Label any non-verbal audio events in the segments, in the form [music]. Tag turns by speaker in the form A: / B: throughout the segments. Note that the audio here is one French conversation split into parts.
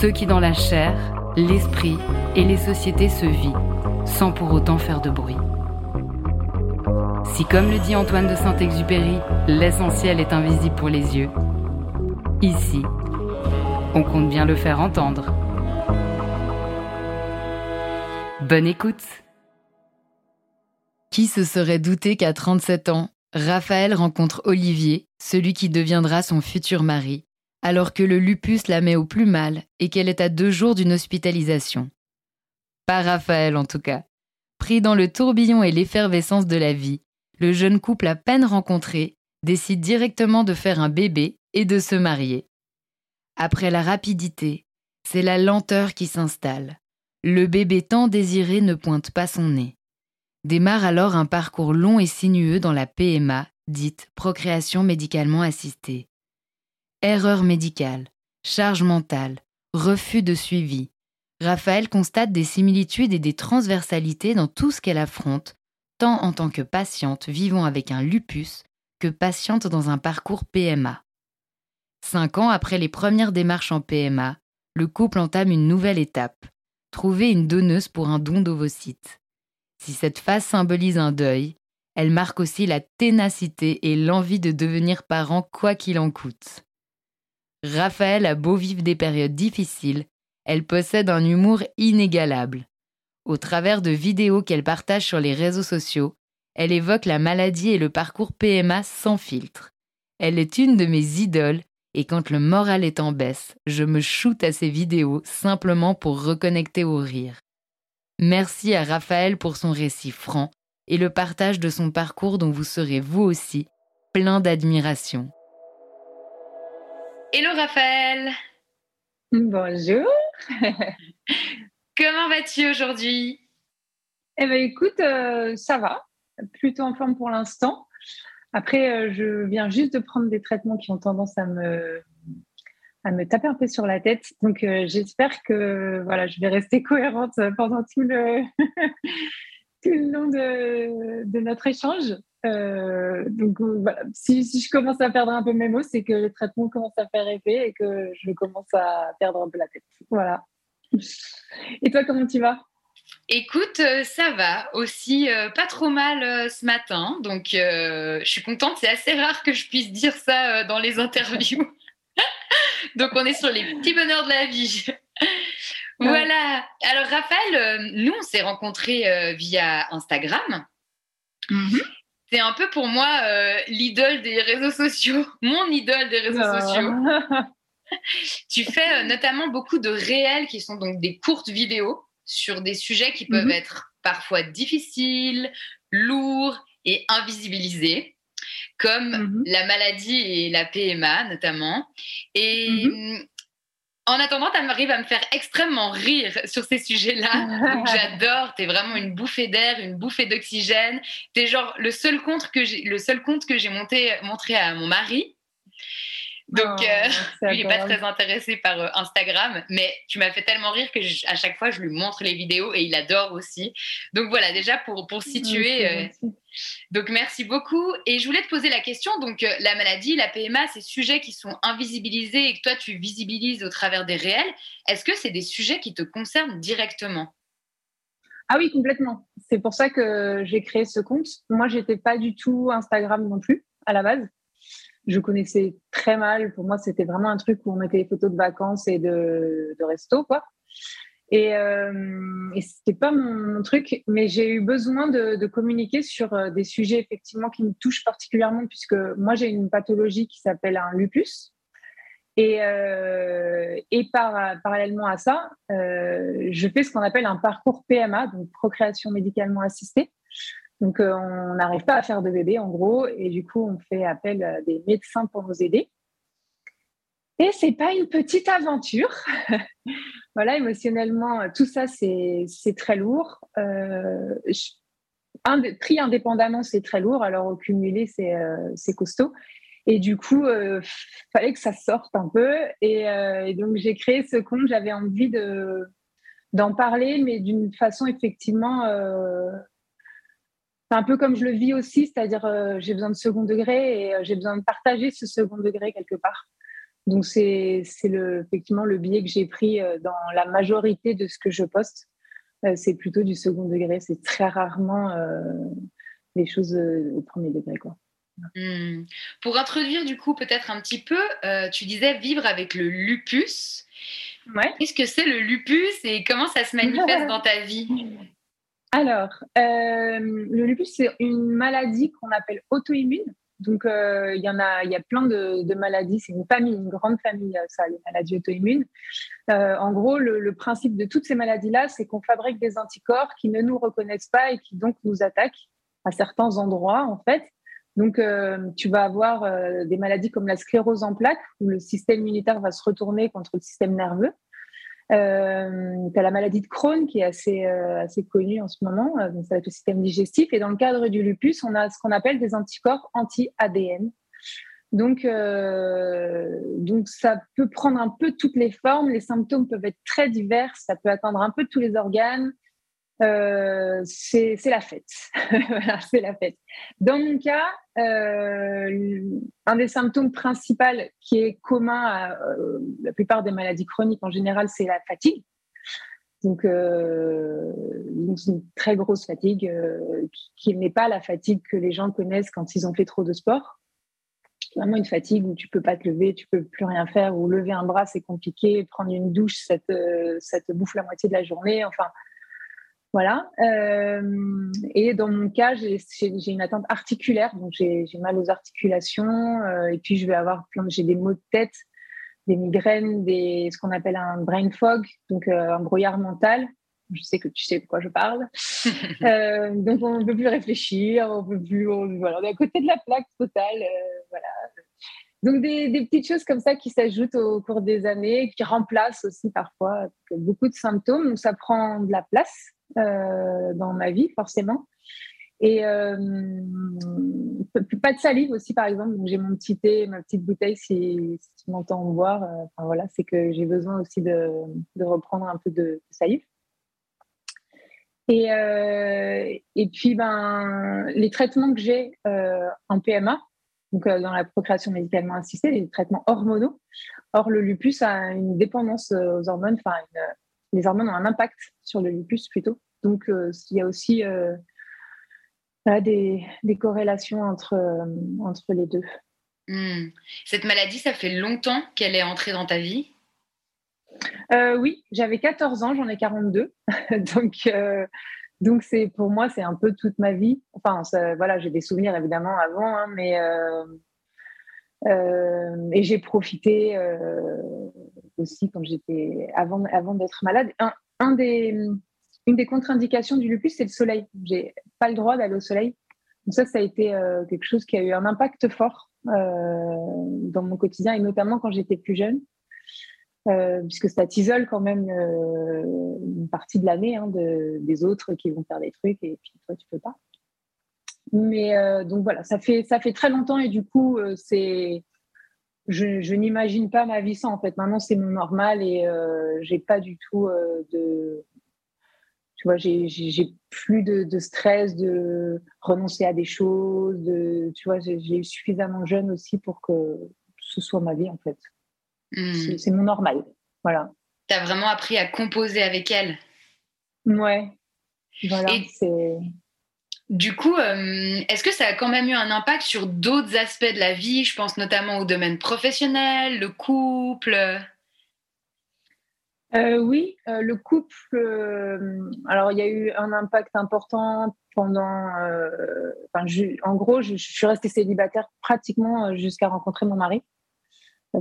A: Ceux qui dans la chair, l'esprit et les sociétés se vivent, sans pour autant faire de bruit. Si comme le dit Antoine de Saint-Exupéry, l'essentiel est invisible pour les yeux, ici, on compte bien le faire entendre. Bonne écoute Qui se serait douté qu'à 37 ans, Raphaël rencontre Olivier, celui qui deviendra son futur mari, alors que le lupus la met au plus mal et qu'elle est à deux jours d'une hospitalisation. Pas Raphaël en tout cas. Pris dans le tourbillon et l'effervescence de la vie, le jeune couple à peine rencontré décide directement de faire un bébé et de se marier. Après la rapidité, c'est la lenteur qui s'installe. Le bébé tant désiré ne pointe pas son nez. Démarre alors un parcours long et sinueux dans la PMA, dite procréation médicalement assistée. Erreur médicale, charge mentale, refus de suivi. Raphaël constate des similitudes et des transversalités dans tout ce qu'elle affronte, tant en tant que patiente vivant avec un lupus que patiente dans un parcours PMA. Cinq ans après les premières démarches en PMA, le couple entame une nouvelle étape, trouver une donneuse pour un don d'ovocytes. Si cette phase symbolise un deuil, elle marque aussi la ténacité et l'envie de devenir parent quoi qu'il en coûte. Raphaël a beau vivre des périodes difficiles, elle possède un humour inégalable. Au travers de vidéos qu'elle partage sur les réseaux sociaux, elle évoque la maladie et le parcours PMA sans filtre. Elle est une de mes idoles et quand le moral est en baisse, je me shoote à ses vidéos simplement pour reconnecter au rire. Merci à Raphaël pour son récit franc et le partage de son parcours dont vous serez vous aussi plein d'admiration. Hello Raphaël
B: Bonjour [laughs]
A: Comment vas-tu aujourd'hui?
B: Eh bien écoute, euh, ça va, plutôt en forme pour l'instant. Après, euh, je viens juste de prendre des traitements qui ont tendance à me, à me taper un peu sur la tête. Donc euh, j'espère que voilà, je vais rester [laughs] cohérente pendant tout le, [laughs] tout le long de, de notre échange. Euh, donc euh, voilà, si, je commence à perdre un peu mes mots, c'est que le traitement commence à faire effet et que je commence à perdre un peu la tête. Voilà. Et toi, comment tu vas?
A: Écoute, euh, ça va aussi pas trop mal ce matin, donc je suis contente. C'est assez rare que je puisse dire ça dans les interviews. [laughs] donc on est sur les petits bonheurs de la vie. [laughs] voilà. Alors Raphaël, nous on s'est rencontrés via Instagram. Mm-hmm c'est un peu pour moi euh, l'idole des réseaux sociaux, [laughs] mon idole des réseaux ah. sociaux. [laughs] tu fais euh, notamment beaucoup de réels qui sont donc des courtes vidéos sur des sujets qui peuvent mhm. être parfois difficiles, lourds et invisibilisés, comme mhm. la maladie et la PMA notamment. Et mhm. En attendant, tu arrives à me faire extrêmement rire sur ces sujets-là. [laughs] J'adore. Tu es vraiment une bouffée d'air, une bouffée d'oxygène. Tu es genre le seul compte que j'ai, le seul compte que j'ai monté, montré à mon mari. Donc, oh, lui, il n'est pas très intéressé par Instagram, mais tu m'as fait tellement rire que à chaque fois, je lui montre les vidéos et il adore aussi. Donc, voilà, déjà pour, pour situer. donc, merci beaucoup. Et je voulais te poser la question. Donc, la maladie, la PMA, ces sujets qui sont invisibilisés et que toi, tu visibilises au travers des réels, est-ce que c'est des sujets qui te concernent directement?
B: Ah oui, complètement. C'est pour ça que j'ai créé ce compte. Moi, j'étais pas du tout Instagram non plus à la base. Je connaissais très mal. Pour moi, c'était vraiment un truc où on mettait des photos de vacances et de, de resto, quoi. Et, euh, et c'était pas mon, truc, mais j'ai eu besoin de, de, communiquer sur euh, des sujets effectivement qui me touchent particulièrement, puisque moi j'ai une pathologie qui s'appelle un lupus, et, euh, et par, parallèlement à ça, euh, je fais ce qu'on appelle un parcours PMA, donc procréation médicalement assistée. Donc, euh, on n'arrive pas à faire de bébé, en gros, et du coup, on fait appel à des médecins pour nous aider. Et c'est pas une petite aventure. [laughs] voilà, émotionnellement, tout ça, c'est très lourd. Euh, un, pris indépendamment, c'est très lourd. Alors, au cumulé, c'est costaud. Et du coup, il euh, fallait que ça sorte un peu. Euh, et, donc, j'ai créé ce compte. J'avais envie de, d'en parler, mais d'une façon effectivement euh, un peu comme je le vis aussi, c'est-à-dire j'ai besoin de second degré et j'ai besoin de partager ce second degré quelque part. Donc, c'est, c'est le, effectivement le biais que j'ai pris dans la majorité de ce que je poste. c'est plutôt du second degré. C'est très rarement les choses au premier degré. Quoi.
A: Hmm. Pour introduire du coup peut-être un petit peu, euh, tu disais vivre avec le lupus. Ouais. Qu'est-ce que c'est le lupus et comment ça se manifeste [laughs] dans ta vie?
B: Alors, euh, le lupus, c'est une maladie qu'on appelle auto-immune. Donc, euh, il y en a, il y a plein de, maladies. C'est une famille, une grande famille, ça, les maladies auto-immunes. en gros, le, principe de toutes ces maladies-là, c'est qu'on fabrique des anticorps qui ne nous reconnaissent pas et qui donc nous attaquent à certains endroits, en fait. Donc, euh, tu vas avoir euh, des maladies comme la sclérose en plaques, où le système immunitaire va se retourner contre le système nerveux. Euh, tu as la maladie de Crohn qui est assez, assez connue en ce moment, donc ça va être le système digestif. Et dans le cadre du lupus, on a ce qu'on appelle des anticorps anti-ADN. Donc, donc, ça peut prendre un peu toutes les formes. Les symptômes peuvent être très divers. Ça peut atteindre un peu tous les organes. Euh, c'est la fête. [laughs] c'est la fête. Dans mon cas, euh, un des symptômes principaux qui est commun à euh, la plupart des maladies chroniques en général, c'est la fatigue. Donc, donc une très grosse fatigue qui, n'est pas la fatigue que les gens connaissent quand ils ont fait trop de sport. Vraiment une fatigue où tu peux pas te lever, tu peux plus rien faire, ou lever un bras c'est compliqué, prendre une douche ça te, ça te bouffe la moitié de la journée. Enfin, voilà. Euh, et dans mon cas, j'ai une atteinte articulaire, donc j'ai mal aux articulations. Euh, et puis, je vais avoir plein, j'ai des maux de tête, des migraines, des, ce qu'on appelle un brain fog, donc euh, un brouillard mental. Je sais que tu sais de quoi je parle. [laughs] donc, on ne peut plus réfléchir, on peut plus, voilà, on est à côté de la plaque totale. voilà. Donc, des, petites choses comme ça qui s'ajoutent au cours des années, qui remplacent aussi parfois beaucoup de symptômes. Donc, ça prend de la place. Euh, dans ma vie, forcément. Et euh, pas de salive aussi, par exemple. j'ai mon petit thé, ma petite bouteille, si, tu m'entends boire. Euh, enfin, voilà, c'est que j'ai besoin aussi de, de, reprendre un peu de, salive. Et, et puis, ben, les traitements que j'ai en PMA, donc dans la procréation médicalement assistée, les traitements hormonaux. Or, le lupus a une dépendance aux hormones, enfin, les hormones ont un impact sur le lupus plutôt. Donc, euh, il y a aussi euh, des, corrélations entre, euh, entre les deux.
A: Hmm. Cette maladie, ça fait longtemps qu'elle est entrée dans ta vie?
B: Oui, j'avais 14 ans, j'en ai 42. [laughs] donc, donc c'est pour moi, c'est un peu toute ma vie. Enfin, voilà, j'ai des souvenirs évidemment avant, hein, mais et j'ai profité aussi quand j'étais avant, avant d'être malade. Un, des, une des contre-indications du lupus, c'est le soleil. J'ai pas le droit d'aller au soleil. Donc ça, ça a été euh, quelque chose qui a eu un impact fort euh, dans mon quotidien et notamment quand j'étais plus jeune, euh, puisque ça t'isole quand même une partie de l'année hein, de, des autres qui vont faire des trucs et puis toi tu peux pas. Mais donc voilà, ça fait ça fait très longtemps et du coup c'est je, n'imagine pas ma vie sans. En fait, maintenant, c'est mon normal et euh, j'ai pas du tout euh, de. Tu vois, j'ai plus de, stress de renoncer à des choses. De, tu vois, j'ai eu suffisamment jeune aussi pour que ce soit ma vie, en fait. Hmm. C'est mon normal. Voilà.
A: Tu as vraiment appris à composer avec elle.
B: Ouais. Voilà, c'est.
A: Du coup, euh, est-ce que ça a quand même eu un impact sur d'autres aspects de la vie? Je pense notamment au domaine professionnel, le couple.
B: Euh, oui, euh, le couple. alors, il y a eu un impact important pendant. en gros, je, suis restée célibataire pratiquement jusqu'à rencontrer mon mari,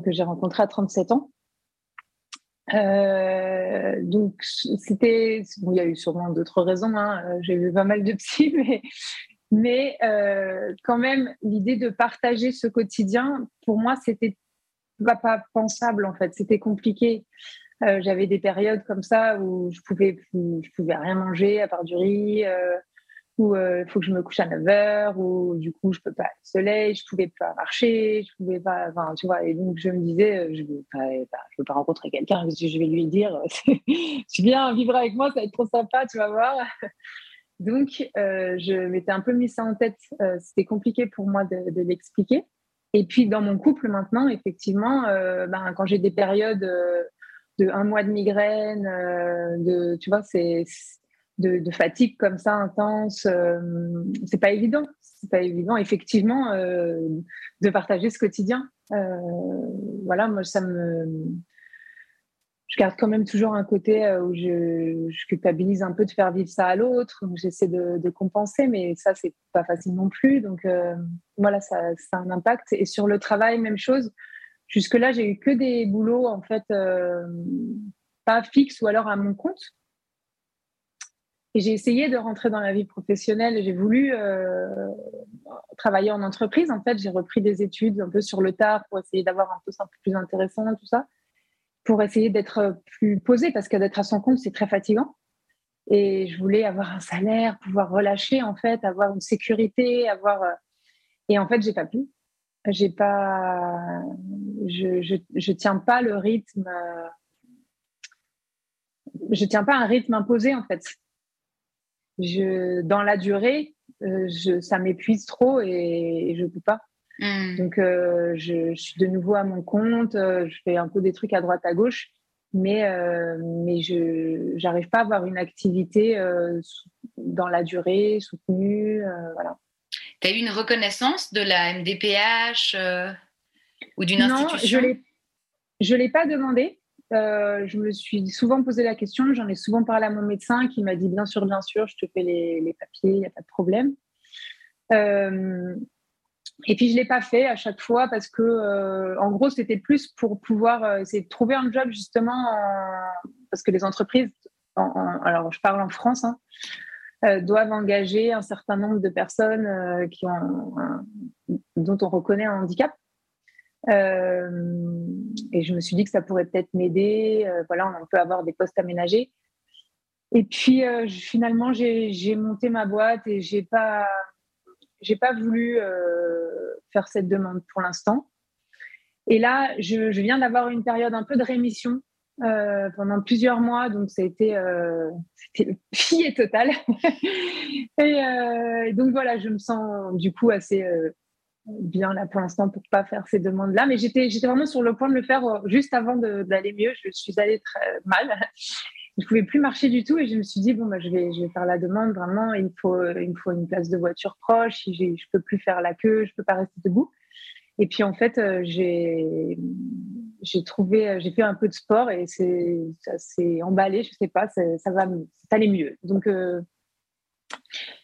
B: que j'ai rencontré à 37 ans. Euh, donc, c'était. Bon, il y a eu sûrement d'autres raisons. Hein. Euh, j'ai vu pas mal de psy, [laughs] mais, mais euh, quand même, l'idée de partager ce quotidien, pour moi, c'était pas, pas pensable en fait. C'était compliqué. J'avais des périodes comme ça où je pouvais, je pouvais rien manger à part du riz. Où il euh, faut que je me couche à 9 heures, ou du coup je peux pas aller au soleil, je pouvais pas marcher, je pouvais pas, enfin, tu vois, et donc je me disais, euh, je ne veux pas rencontrer quelqu'un, je vais lui dire, [laughs] tu viens vivre avec moi, ça va être trop sympa, tu vas voir. Donc, euh, je m'étais un peu mis ça en tête. C'était compliqué pour moi de, l'expliquer. Et puis, dans mon couple maintenant, effectivement, ben, quand j'ai des périodes de un mois de migraine, de, tu vois, c'est de, fatigue comme ça intense, euh, c'est pas évident. C'est pas évident, effectivement, euh, de partager ce quotidien. Euh, voilà, moi, ça me. Je garde quand même toujours un côté où je, culpabilise un peu de faire vivre ça à l'autre. J'essaie de, compenser, mais ça, c'est pas facile non plus. Donc, voilà, ça, ça, a un impact. Et sur le travail, même chose. Jusque-là, j'ai eu que des boulots, en fait, pas fixes ou alors à mon compte. Et j'ai essayé de rentrer dans la vie professionnelle. J'ai voulu euh, travailler en entreprise. En fait, j'ai repris des études un peu sur le tard pour essayer d'avoir un poste un peu plus intéressant, tout ça, pour essayer d'être plus posée, parce que d'être à son compte, c'est très fatigant. Et je voulais avoir un salaire, pouvoir relâcher, en fait, avoir une sécurité, avoir. Euh, et en fait, j'ai pas pu. J'ai pas. Je, je, je tiens pas le rythme. Je tiens pas un rythme imposé, en fait je, dans la durée, euh, je, ça m'épuise trop et, je ne peux pas. Hmm. Donc, euh, je, suis de nouveau à mon compte, euh, je fais un peu des trucs à droite, à gauche, mais, mais je n'arrive pas à avoir une activité dans la durée, soutenue. voilà.
A: Tu as eu une reconnaissance de la MDPH ou d'une institution?
B: Non, je ne l'ai pas demandé. Euh, je me suis souvent posé la question, j'en ai souvent parlé à mon médecin qui m'a dit bien sûr, bien sûr, je te fais les, papiers, il n'y a pas de problème. Euh, et puis je ne l'ai pas fait à chaque fois parce que, euh, en gros, c'était plus pour pouvoir essayer de trouver un job justement, parce que les entreprises, alors je parle en France, hein, doivent engager un certain nombre de personnes qui ont, dont on reconnaît un handicap. Euh, et je me suis dit que ça pourrait peut-être m'aider. Euh, voilà, on peut avoir des postes aménagés. Et puis euh, finalement, j'ai monté ma boîte et j'ai pas, pas voulu faire cette demande pour l'instant. Et là, je, viens d'avoir une période un peu de rémission pendant plusieurs mois, donc ça a été, euh, le total. [laughs] et donc voilà, je me sens du coup assez bien là pour l'instant pour pas faire ces demandes là mais j'étais j'étais vraiment sur le point de le faire euh, juste avant d'aller mieux je suis allée très mal [laughs] je pouvais plus marcher du tout et je me suis dit bon bah je vais je vais faire la demande vraiment il me faut il faut une place de voiture proche je peux plus faire la queue je peux pas rester debout et puis en fait euh, j'ai j'ai trouvé euh, j'ai fait un peu de sport et c'est ça s'est emballé je sais pas ça va ça allait mieux donc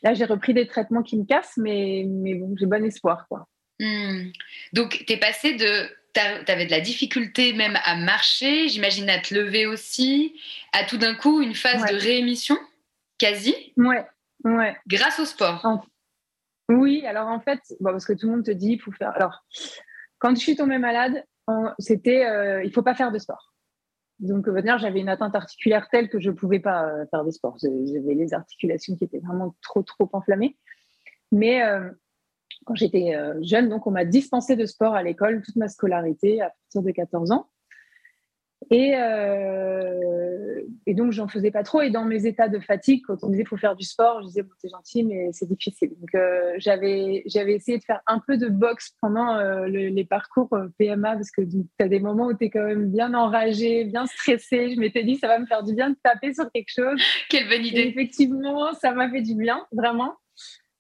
B: Là, j'ai repris des traitements qui me cassent, mais, mais bon, j'ai bon espoir. Quoi.
A: Hmm. Donc, tu es passé de. Tu avais de la difficulté même à marcher, j'imagine à te lever aussi, à tout d'un coup une phase de réémission, quasi
B: Ouais, ouais.
A: Grâce au sport
B: Oui, alors en fait, parce que tout le monde te dit, il faut faire. Alors, quand je suis tombée malade, c'était euh, il faut pas faire de sport. Donc, j'avais une atteinte articulaire telle que je ne pouvais pas euh, faire de sport. J'avais les articulations qui étaient vraiment trop, trop enflammées. Mais euh, quand j'étais jeune. Donc, on m'a dispensé de sport à l'école toute ma scolarité à partir de 14 ans. Et, euh, et donc, j'en faisais pas trop. Et dans mes états de fatigue, quand on me disait faut faire du sport, je disais bon, c'est gentil, mais c'est difficile. Donc, euh, j'avais, j'avais essayé de faire un peu de boxe pendant euh, les parcours euh, PMA parce que tu as des moments où tu es quand même bien enragé, bien stressé. Je m'étais dit ça va me faire du bien de taper sur quelque chose. [laughs]
A: Quelle bonne idée.
B: effectivement, ça m'a fait du bien, vraiment.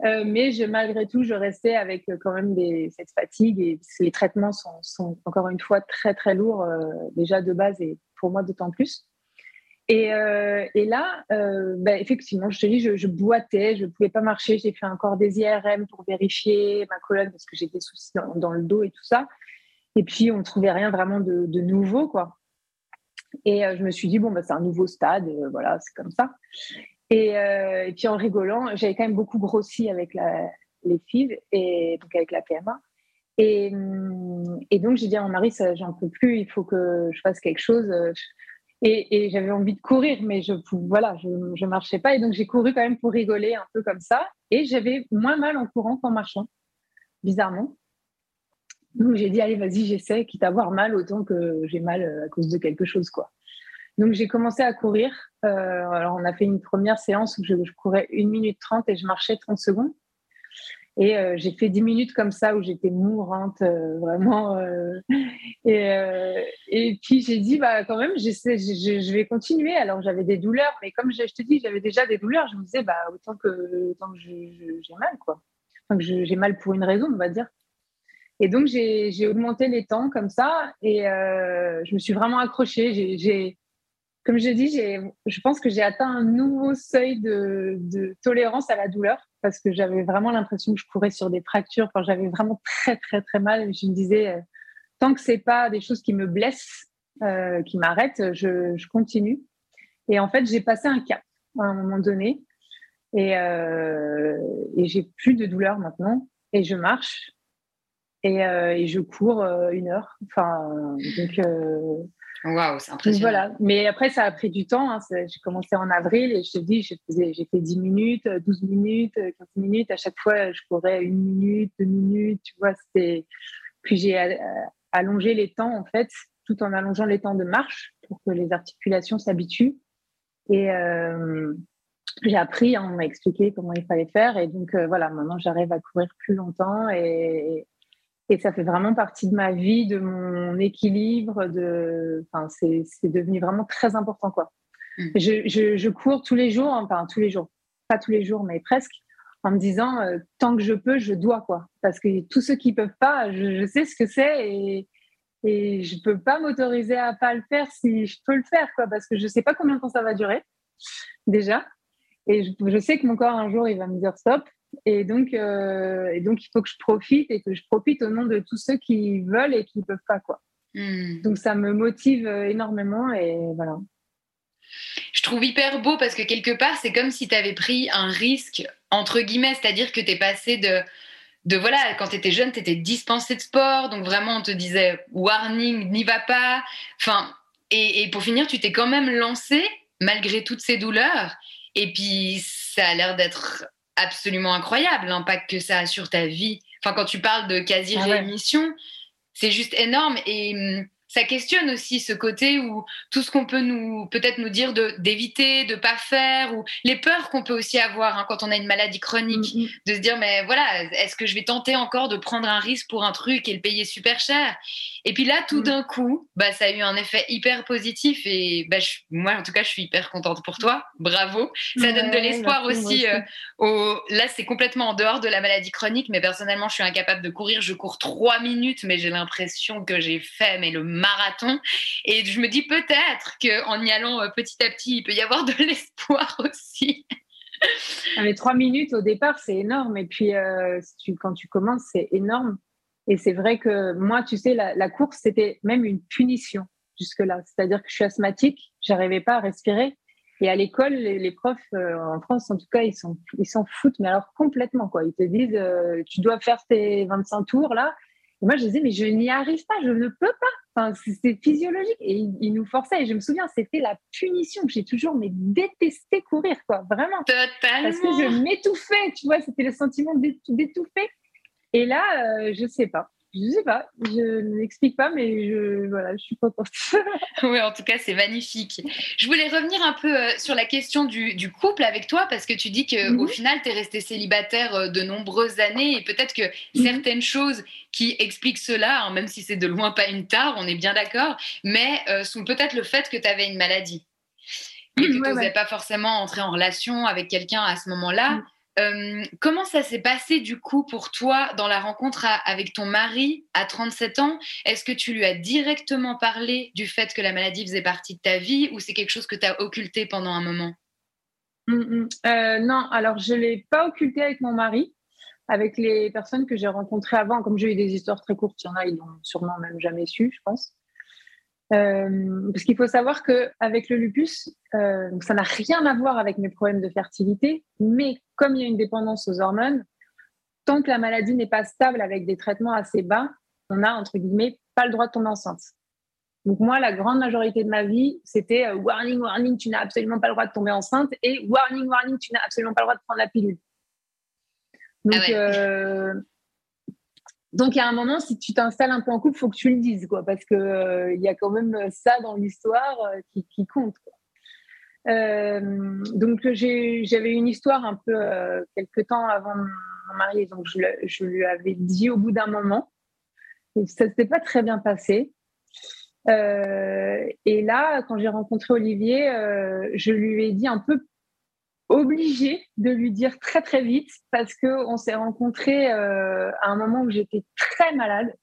B: Euh, mais malgré tout, je restais avec euh, quand même cette fatigue et les traitements sont, encore une fois très très lourds euh, déjà de base et pour moi d'autant plus. Et, là, ben, effectivement, je te dis, je, boitais, je ne pouvais pas marcher. J'ai fait encore des IRM pour vérifier ma colonne parce que j'ai des soucis dans, le dos et tout ça. Et puis, on ne trouvait rien vraiment de, de nouveau, quoi. Et je me suis dit, bon, ben, c'est un nouveau stade, voilà, c'est comme ça. Euh, et, puis en rigolant, j'avais quand même beaucoup grossi avec les filles et donc avec la PMA. Et, donc j'ai dit à mon mari, j'en peux plus, il faut que je fasse quelque chose. Et, j'avais envie de courir, mais je voilà, je, marchais pas. Et donc j'ai couru quand même pour rigoler un peu comme ça. Et j'avais moins mal en courant qu'en marchant, bizarrement. Donc j'ai dit allez vas-y j'essaie, quitte à avoir mal autant que j'ai mal à cause de quelque chose quoi. Donc j'ai commencé à courir. Euh, alors on a fait une première séance où je, courais 1 minute 30 et je marchais 30 secondes. Et euh, j'ai fait 10 minutes comme ça où j'étais mourante, euh, vraiment. et, puis j'ai dit, bah, quand même, je, vais continuer. Alors j'avais des douleurs, mais comme je, te dis, j'avais déjà des douleurs, je me disais, bah, autant que, que j'ai mal, quoi. J'ai mal pour une raison, on va dire. Et donc j'ai augmenté les temps comme ça et je me suis vraiment accrochée. Comme je dis, je pense que j'ai atteint un nouveau seuil de, tolérance à la douleur parce que j'avais vraiment l'impression que je courais sur des fractures. Quand j'avais vraiment très, très, très mal, je me disais, euh, tant que c'est pas des choses qui me blessent, euh, qui m'arrêtent, je, continue. Et en fait, j'ai passé un cap à un moment donné et, euh, et j'ai plus de douleur maintenant et je marche et, et je cours une heure. Enfin, donc
A: Waouh, c'est impressionnant.
B: Voilà. Mais après, ça a pris du temps. Hein. J'ai commencé en avril et je te dis, j'ai fait 10 minutes, 12 minutes, 15 minutes. À chaque fois, je courais une minute, deux minutes. Tu vois, c'était. Puis j'ai euh, allongé les temps, en fait, tout en allongeant les temps de marche pour que les articulations s'habituent. Et euh, j'ai appris, hein, on m'a expliqué comment il fallait faire. Et donc, euh, voilà, maintenant, j'arrive à courir plus longtemps et, et ça fait vraiment partie de ma vie, de mon équilibre. De, enfin, c'est, devenu vraiment très important, quoi. Mm. Je, je, cours tous les jours, enfin tous les jours, pas tous les jours, mais presque, en me disant euh, tant que je peux, je dois, quoi. Parce que tous ceux qui peuvent pas, je, sais ce que c'est et, et je peux pas m'autoriser à pas le faire si je peux le faire, quoi, parce que je sais pas combien de temps ça va durer, déjà. Et je, je sais que mon corps un jour il va me dire stop et donc, euh, et donc, il faut que je profite et que je profite au nom de tous ceux qui veulent et qui ne peuvent pas. Quoi. Hmm. Donc, ça me motive euh, énormément et voilà.
A: Je trouve hyper beau parce que quelque part, c'est comme si tu avais pris un risque, entre guillemets, c'est-à-dire que tu es passé de, de voilà, quand tu étais jeune, tu étais dispensé de sport, donc vraiment on te disait warning, n'y va pas. Enfin, et, et pour finir, tu t'es quand même lancé malgré toutes ces douleurs. Et puis, ça a l'air d'être absolument incroyable l'impact que ça a sur ta vie. Enfin, quand tu parles de quasi-rémission, ah c'est juste énorme. Et hum, ça questionne aussi ce côté où tout ce qu'on peut nous peut-être nous dire d'éviter, de pas faire, ou les peurs qu'on peut aussi avoir hein, quand on a une maladie chronique, mm, mm. de se dire mais voilà, est-ce que je vais tenter encore de prendre un risque pour un truc et le payer super cher? Et puis là, tout mm. d'un coup, bah ça a eu un effet hyper positif et bah, moi en tout cas, je suis hyper contente pour toi. Bravo, ça donne de l'espoir aussi. Euh, au... Là, c'est complètement en dehors de la maladie chronique, mais personnellement, je suis incapable de courir. Je cours trois minutes, mais j'ai l'impression que j'ai fait mais le marathon. Et je me dis peut-être qu'en y allant euh, petit à petit, il peut y avoir de [laughs] l'espoir aussi.
B: Ah, mais trois minutes au départ, c'est énorme. Et puis, euh, quand tu commences, c'est énorme. Et c'est vrai que moi, tu sais, la, course, c'était même une punition jusque-là. C'est-à-dire que je suis asthmatique, j'arrivais pas à respirer. Et à l'école, les, profs, euh, en France en tout cas, ils s'en ils foutent, mais alors complètement. quoi. Ils te disent, tu dois faire tes 25 tours là. Et moi, je disais, mais je n'y arrive pas, je ne peux pas. Enfin, c'est physiologique. Et il, nous forçait. Et je me souviens, c'était la punition. J'ai toujours mais détesté courir, quoi. Vraiment.
A: Totalement.
B: Parce que je m'étouffais, tu vois. C'était le sentiment d'étouffer. Et là, je sais pas. Je sais pas, je n'explique pas, mais je, voilà, je suis contente. [laughs]
A: oui, en tout cas, c'est magnifique. Je voulais revenir un peu euh, sur la question du, couple avec toi, parce que tu dis qu'au au mhm. final, tu es resté célibataire euh, de nombreuses années, et peut-être que mhm. certaines choses qui expliquent cela, hein, même si c'est de loin pas une tare, on est bien d'accord, mais euh, sont peut-être le fait que tu avais une maladie. Et que tu n'osais pas forcément entrer en relation avec quelqu'un à ce moment-là. Mm. Euh, comment ça s'est passé du coup pour toi dans la rencontre avec ton mari à 37 ans? Est-ce que tu lui as directement parlé du fait que la maladie faisait partie de ta vie ou c'est quelque chose que tu as occulté pendant un moment?
B: Mm, mm. Euh, Non, alors je ne l'ai pas occulté avec mon mari. Avec les personnes que j'ai rencontrées avant, comme j'ai eu des histoires très courtes, il y en a, ils l'ont sûrement même jamais su, je pense. Euh, parce qu'il faut savoir qu'avec le lupus, euh, ça n'a rien à voir avec mes problèmes de fertilité, mais comme il y a une dépendance aux hormones, tant que la maladie n'est pas stable avec des traitements assez bas, on a, entre guillemets, pas le droit de tomber enceinte. Donc moi, la grande majorité de ma vie, c'était euh, warning, warning, tu n'as absolument pas le droit de tomber enceinte et warning, warning, tu n'as absolument pas le droit de prendre la pilule. Donc, ah donc, a un moment, si tu t'installes un peu en couple, faut que tu le dises, quoi, parce qu'il euh, il y a quand même ça dans l'histoire euh, qui, compte. Euh, donc, j'avais une histoire un peu quelques temps avant mon mari, donc je, lui avais dit au bout d'un moment. Et ça s'était pas très bien passé. et là, quand j'ai rencontré Olivier, je lui ai dit un peu obligée de lui dire très très vite parce qu'on s'est rencontrés euh, à un moment où j'étais très malade.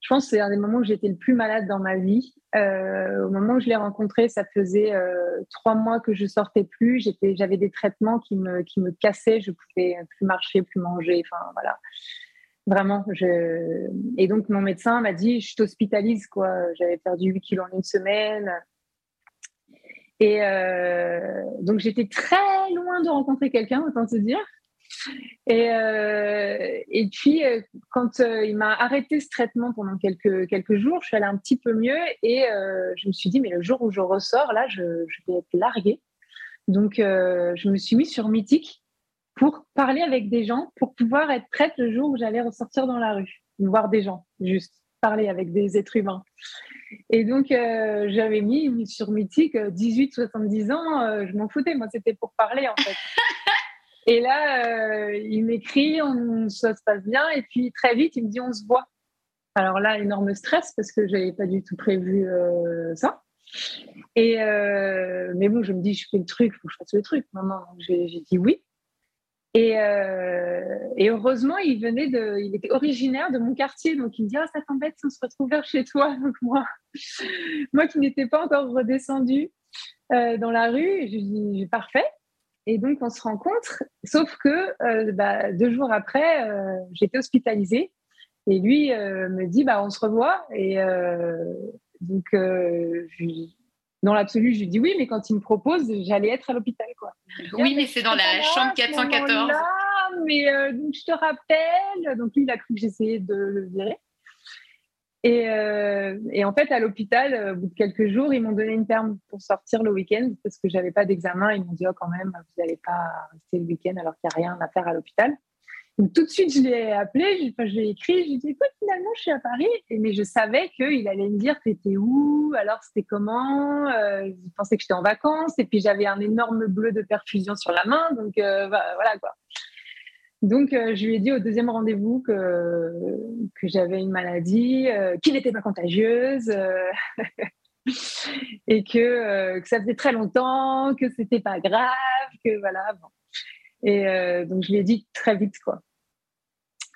B: Je pense que c'est un des moments où j'étais le plus malade dans ma vie. Euh, au moment où je l'ai rencontré, ça faisait euh, trois mois que je sortais plus. J'avais des traitements qui me, qui me cassaient. Je pouvais plus marcher, plus manger. Enfin voilà, vraiment. Je... Et donc mon médecin m'a dit, je t'hospitalise quoi. J'avais perdu 8 kilos en une semaine. Et euh, donc, j'étais très loin de rencontrer quelqu'un, autant te dire. Et, euh, et puis, euh, quand il m'a arrêté ce traitement pendant quelques, quelques jours, je suis allée un petit peu mieux et je me suis dit, mais le jour où je ressors, là, je, je vais être larguée. Donc, je me suis mise sur Mythique pour parler avec des gens, pour pouvoir être prête le jour où j'allais ressortir dans la rue, voir des gens, juste parler avec des êtres humains. Et donc, euh, j'avais mis sur Mythique 18-70 euh, ans, euh, je m'en foutais, moi, c'était pour parler en fait. [laughs] et là, il m'écrit, on, ça se passe bien, et puis très vite, il me dit on se voit. Alors là, énorme stress parce que je n'avais pas du tout prévu ça. Et mais bon, je me dis, je fais le truc, il faut que je fasse le truc. Non, j'ai dit oui. Euh, et, heureusement, il venait de, il était originaire de mon quartier, donc il me dit ah ça t'embête si on se retrouve vers chez toi. [laughs] Donc moi, [laughs] moi qui n'étais pas encore redescendue euh, dans la rue, je dis parfait. Et donc on se rencontre, sauf que euh, bah, deux jours après, j'étais hospitalisée et lui me dit bah on se revoit. Et donc je, dans l'absolu, je lui dis oui, mais quand il me propose, j'allais être à l'hôpital. quoi.
A: Oui, mais c'est dans la chambre 414.
B: mais euh, donc, je te rappelle. Donc, lui, il a cru que j'essayais de le virer. Et, euh, et en fait, à l'hôpital, euh, au bout de quelques jours, ils m'ont donné une perme pour sortir le week-end parce que j'avais pas d'examen. Ils m'ont dit, oh, quand même, vous n'allez pas rester le week-end alors qu'il n'y a rien à faire à l'hôpital tout de suite, je l'ai appelé, je, je l'ai écrit, je lui ai dit, écoute, finalement, je suis à Paris. Et, mais je savais qu'il allait me dire, t'étais où? Alors, c'était comment? Euh, Il pensait que j'étais en vacances. Et puis, j'avais un énorme bleu de perfusion sur la main. Donc, euh, voilà quoi. Donc, euh, je lui ai dit au deuxième rendez-vous que, que j'avais une maladie, qui n'était pas contagieuse. [laughs] et que, que ça faisait très longtemps, que c'était pas grave, que voilà. Bon. Et donc, je lui ai dit très vite, quoi.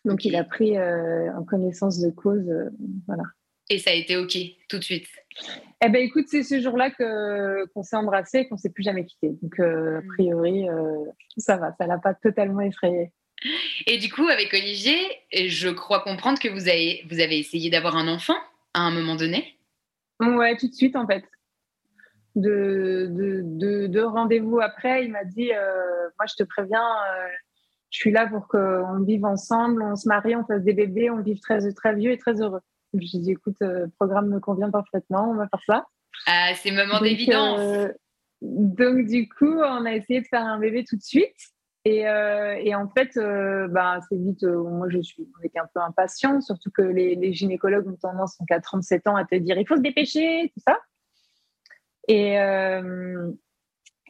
B: Donc, il a pris euh, en connaissance de cause. Euh, voilà.
A: Et ça a été OK tout de suite?
B: Eh bien, écoute, c'est ce jour-là qu'on s'est embrassé et qu'on ne s'est plus jamais quitté. Donc, euh, a mm. priori, ça va, ça l'a pas totalement effrayé.
A: Et du coup, avec Olivier, je crois comprendre que vous avez, vous avez essayé d'avoir un enfant à un moment donné?
B: Ouais, tout de suite, en fait. De, de, de, rendez-vous après, il m'a dit Moi, je te préviens, je suis là pour qu'on vive ensemble, on se marie, on fasse des bébés, on vive très, très vieux et très heureux. Je lui ai dit, écoute, le programme me convient parfaitement, on va faire ça.
A: Ah, c'est moment d'évidence. Euh,
B: donc, du coup, on a essayé de faire un bébé tout de suite. Et, en fait, bah, c'est vite, moi je suis, on était un peu impatient, surtout que les, gynécologues ont tendance, donc à 37 ans, à te dire il faut se dépêcher, tout ça. Et,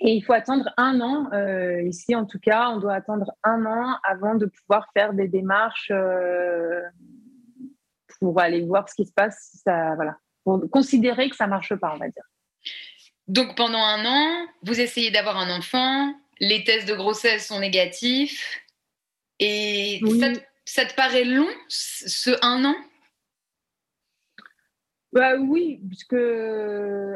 B: et il faut attendre un an. Euh, ici, en tout cas, on doit attendre un an avant de pouvoir faire des démarches euh, pour aller voir ce qui se passe. Ça, voilà, pour considérer que ça marche pas, on va dire.
A: Donc pendant un an, vous essayez d'avoir un enfant. Les tests de grossesse sont négatifs. Et ça, ça te paraît long, ce un an?
B: Bah, oui, puisque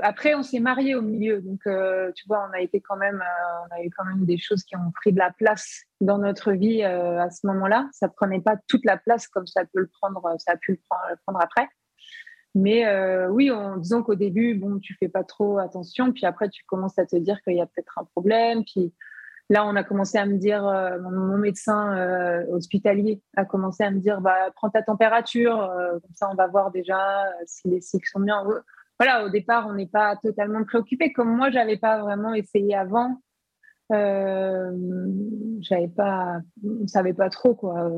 B: après on s'est marié au milieu, donc euh, tu vois, on a été quand même, euh, on a eu quand même des choses qui ont pris de la place dans notre vie euh, à ce moment-là. Ça prenait pas toute la place comme ça peut prendre, ça a pu le prendre, après. Mais oui, en disant qu'au début, bon, tu fais pas trop attention, puis après tu commences à te dire qu'il y a peut-être un problème, puis Là, on a commencé à me dire, euh, mon, médecin euh, hospitalier a commencé à me dire, bah, prends ta température, euh, comme ça on va voir déjà si les cycles sont bien. Voilà, au départ, on n'est pas totalement préoccupé. Comme moi, j'avais pas vraiment essayé avant, j'avais pas, on savait pas trop quoi.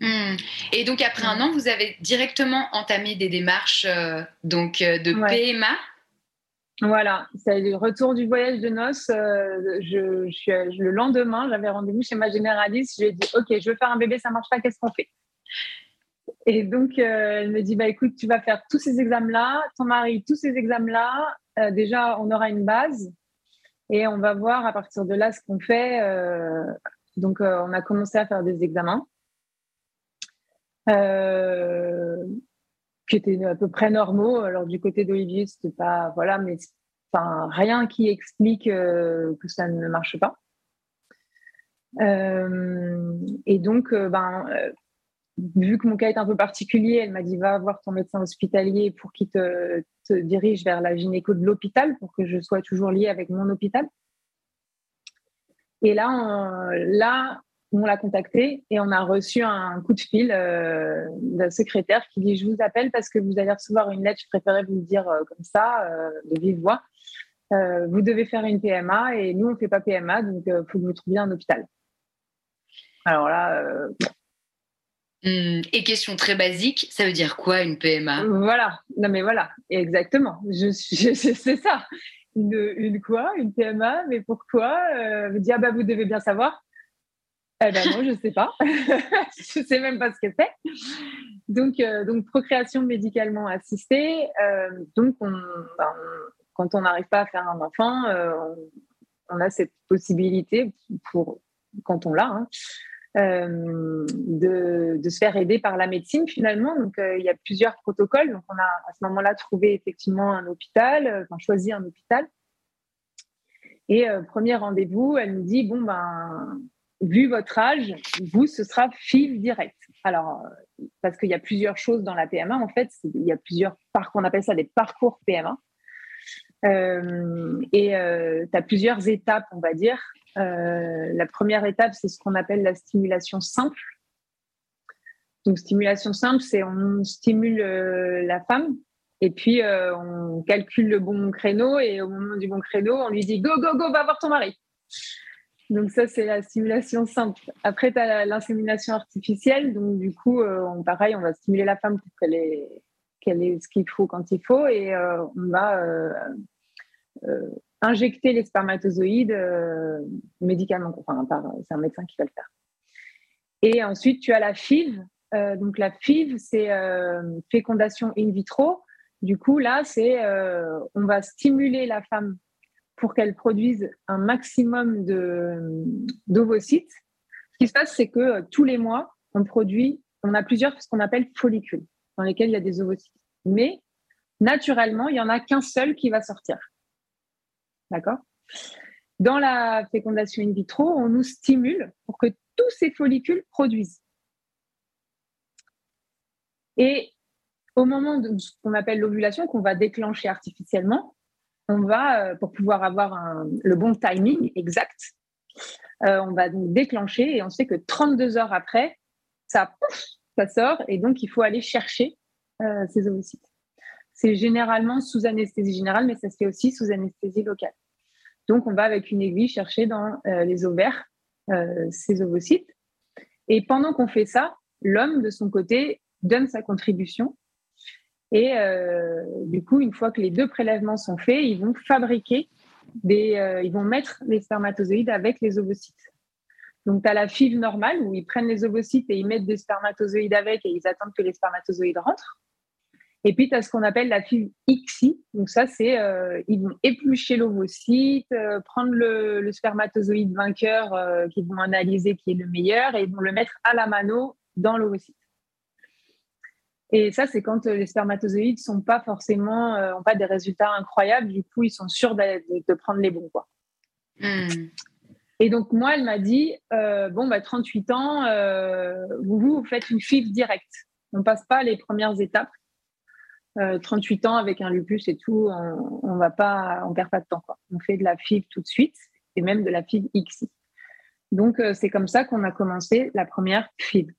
A: Hmm. Et donc après un an, vous avez directement entamé des démarches donc de PMA
B: voilà, c'est le retour du voyage de noces. Euh, suis, le lendemain, j'avais rendez-vous chez ma généraliste. Je lui ai dit Ok, je veux faire un bébé, ça marche pas, qu'est-ce qu'on fait? Et donc, euh, elle me dit bah, Écoute, tu vas faire tous ces examens-là, ton mari, tous ces examens-là. Euh, déjà, on aura une base et on va voir à partir de là ce qu'on fait. donc, on a commencé à faire des examens qui étaient à peu près normaux. Alors du côté d'Olivier, c'était pas voilà, mais enfin rien qui explique euh, que ça ne marche pas. Euh, et donc, euh, ben, vu que mon cas est un peu particulier, elle m'a dit va voir ton médecin hospitalier pour qu'il te, te, dirige vers la gynéco de l'hôpital pour que je sois toujours liée avec mon hôpital. Et là, là, on l'a contacté et on a reçu un coup de fil euh, d'un secrétaire qui dit Je vous appelle parce que vous allez recevoir une lettre, je préférais vous le dire euh, comme ça, euh, de vive voix. vous devez faire une PMA et nous, on ne fait pas PMA, donc il faut que vous trouviez un hôpital. Alors là.
A: Hmm, et question très basique, ça veut dire quoi une PMA
B: Voilà, non mais voilà, exactement. Je, [laughs] c'est ça. Une, quoi? Une PMA Mais pourquoi? Euh, dit ah bah vous devez bien savoir. Eh ben non, je ne sais pas. [laughs] je ne sais même pas ce que c'est. Donc, euh, donc procréation médicalement assistée. Euh, donc, ben, quand on n'arrive pas à faire un enfant, euh, on, a cette possibilité, pour, quand on l'a, hein, de, de, se faire aider par la médecine finalement. Donc, il y a plusieurs protocoles. Donc, on a à ce moment-là trouvé effectivement un hôpital, enfin choisi un hôpital. Et premier rendez-vous, elle nous dit bon ben vu votre âge, vous, ce sera fil direct. Alors, euh, parce qu'il y a plusieurs choses dans la PMA, en fait, il y a plusieurs parcours, on appelle ça des parcours PMA. Euh, et euh, tu as plusieurs étapes, on va dire. la première étape, c'est ce qu'on appelle la stimulation simple. Donc, stimulation simple, c'est on stimule la femme et puis on calcule le bon créneau et au moment du bon créneau, on lui dit go, go, go, va voir ton mari. Donc ça, c'est la stimulation simple. Après, tu as l'insémination artificielle. Donc du coup, euh, pareil, on va stimuler la femme pour qu'elle ait, qu'elle ait ce qu'il faut quand il faut. Et euh, on va euh, injecter les spermatozoïdes médicalement. Enfin, c'est un médecin qui va le faire. Et ensuite, tu as la FIV. donc la FIV, c'est fécondation in vitro. Du coup, là, c'est on va stimuler la femme pour qu'elle produise un maximum d'ovocytes. Ce qui se passe, c'est que euh, tous les mois, on produit, on a plusieurs ce qu'on appelle follicules, dans lesquels il y a des ovocytes. Mais naturellement, il n'y en a qu'un seul qui va sortir. D'accord? Dans la fécondation in vitro, on nous stimule pour que tous ces follicules produisent. Et au moment de ce qu'on appelle l'ovulation, qu'on va déclencher artificiellement, on va, euh, pour pouvoir avoir le bon timing exact, euh, on va donc déclencher et on sait que 32 heures après, ça, sort et donc il faut aller chercher euh, ces ovocytes. C'est généralement sous anesthésie générale, mais ça se fait aussi sous anesthésie locale. Donc, on va avec une aiguille chercher dans les ovaires ces ovocytes. Et pendant qu'on fait ça, l'homme, de son côté, donne sa contribution. Et du coup, une fois que les deux prélèvements sont faits, ils vont fabriquer des, ils vont mettre les spermatozoïdes avec les ovocytes. Donc, tu as la FIV normale où ils prennent les ovocytes et ils mettent des spermatozoïdes avec et ils attendent que les spermatozoïdes rentrent. Et puis, tu as ce qu'on appelle la FIV XI. Donc, ça, c'est euh, ils vont éplucher l'ovocyte, euh, prendre le, spermatozoïde vainqueur euh, qu'ils vont analyser qui est le meilleur et ils vont le mettre à la mano dans l'ovocyte. Et ça, c'est quand les spermatozoïdes sont pas forcément, n'ont pas des résultats incroyables. Du coup, ils sont sûrs de, prendre les bons. Quoi. Hmm. Et donc, moi, elle m'a dit euh, Bon, bah, 38 ans, euh, vous, vous faites une FIV directe. On ne passe pas les premières étapes. 38 euh, ans avec un lupus et tout, on ne va pas, on perd pas de temps. Quoi. On fait de la FIV tout de suite et même de la FIV XI. Donc, c'est comme ça qu'on a commencé la première FIV.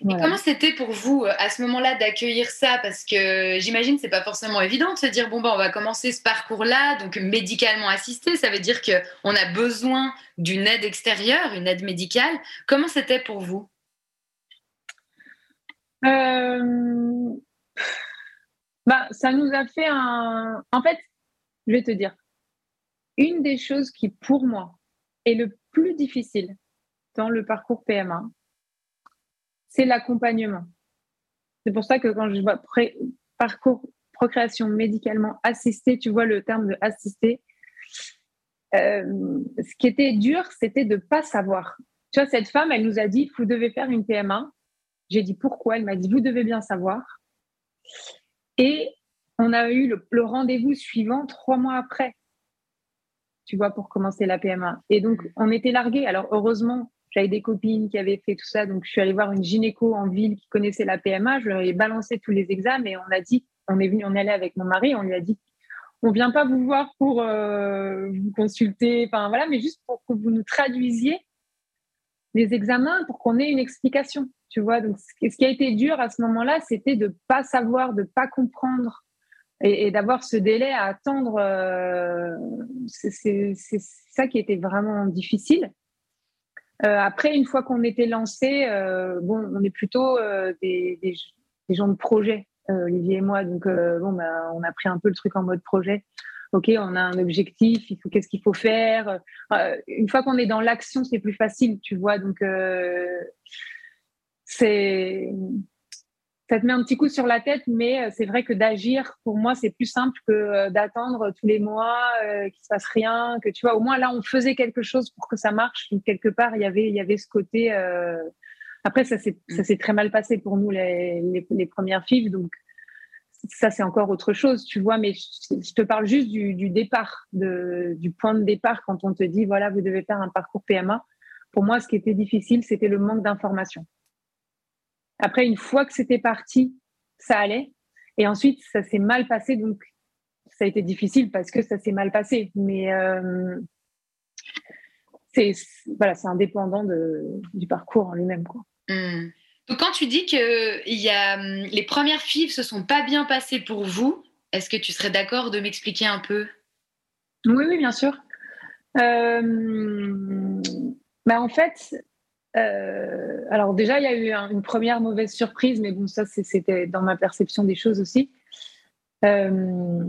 A: Et comment c'était pour vous euh, à ce moment-là d'accueillir ça? Parce que j'imagine que c'est pas forcément évident de se dire bon ben on va commencer ce parcours-là, donc médicalement assisté, ça veut dire qu'on a besoin d'une aide extérieure, une aide médicale. Comment c'était pour vous?
B: Euh, bah, ça nous a fait un. En fait, je vais te dire, une des choses qui pour moi est le plus difficile dans le parcours PMA, c'est l'accompagnement. C'est pour ça que quand je vois parcours procréation médicalement assistée, tu vois le terme de assisté. Euh, ce qui était dur, c'était de ne pas savoir. Tu vois, cette femme, elle nous a dit, vous devez faire une PMA. J'ai dit pourquoi? Elle m'a dit, vous devez bien savoir. Et on a eu le, le rendez-vous suivant trois mois après, tu vois, pour commencer la PMA. Et donc, on était largués. Alors, heureusement, j'avais des copines qui avaient fait tout ça, donc je suis allée voir une gynéco en ville qui connaissait la PMA. Je leur ai balancé tous les examens et on a dit, on est venu, on est allé avec mon mari, on lui a dit, on vient pas vous voir pour euh, vous consulter, enfin voilà, mais juste pour que vous nous traduisiez les examens pour qu'on ait une explication, tu vois. Donc, ce qui a été dur à ce moment-là, c'était de pas savoir, de pas comprendre et, d'avoir ce délai à attendre. Euh, c'est ça qui était vraiment difficile. Euh, après, une fois qu'on était lancé, euh, bon, on est plutôt euh, des, gens de projet, Olivier et moi. Donc, bon, bah, on a pris un peu le truc en mode projet. Ok, on a un objectif, il faut qu'est-ce qu'il faut faire? une fois qu'on est dans l'action, c'est plus facile, tu vois. Donc, c'est ça te met un petit coup sur la tête, mais euh, c'est vrai que d'agir, pour moi, c'est plus simple que euh, d'attendre tous les mois euh, qu'il ne se passe rien, que tu vois, au moins là, on faisait quelque chose pour que ça marche. Donc, quelque part, il y avait, ce côté. Après, ça s'est très mal passé pour nous, les, premières filles. Donc, ça, c'est encore autre chose, tu vois, mais je, te parle juste du, départ, du point de départ quand on te dit, voilà, vous devez faire un parcours PMA. Pour moi, ce qui était difficile, c'était le manque d'information. Après, une fois que c'était parti, ça allait. Et ensuite, ça s'est mal passé. Donc, ça a été difficile parce que ça s'est mal passé. Mais euh, c'est voilà, indépendant de, du parcours en lui-même.
A: Hmm. Donc, quand tu dis que y a, hum, les premières FIV se sont pas bien passées pour vous, est-ce que tu serais d'accord de m'expliquer un peu?
B: Oui, oui, bien sûr. Euh, bah, en fait, euh, alors déjà, il y a eu une première mauvaise surprise, mais bon, ça, c'était dans ma perception des choses aussi. Euh,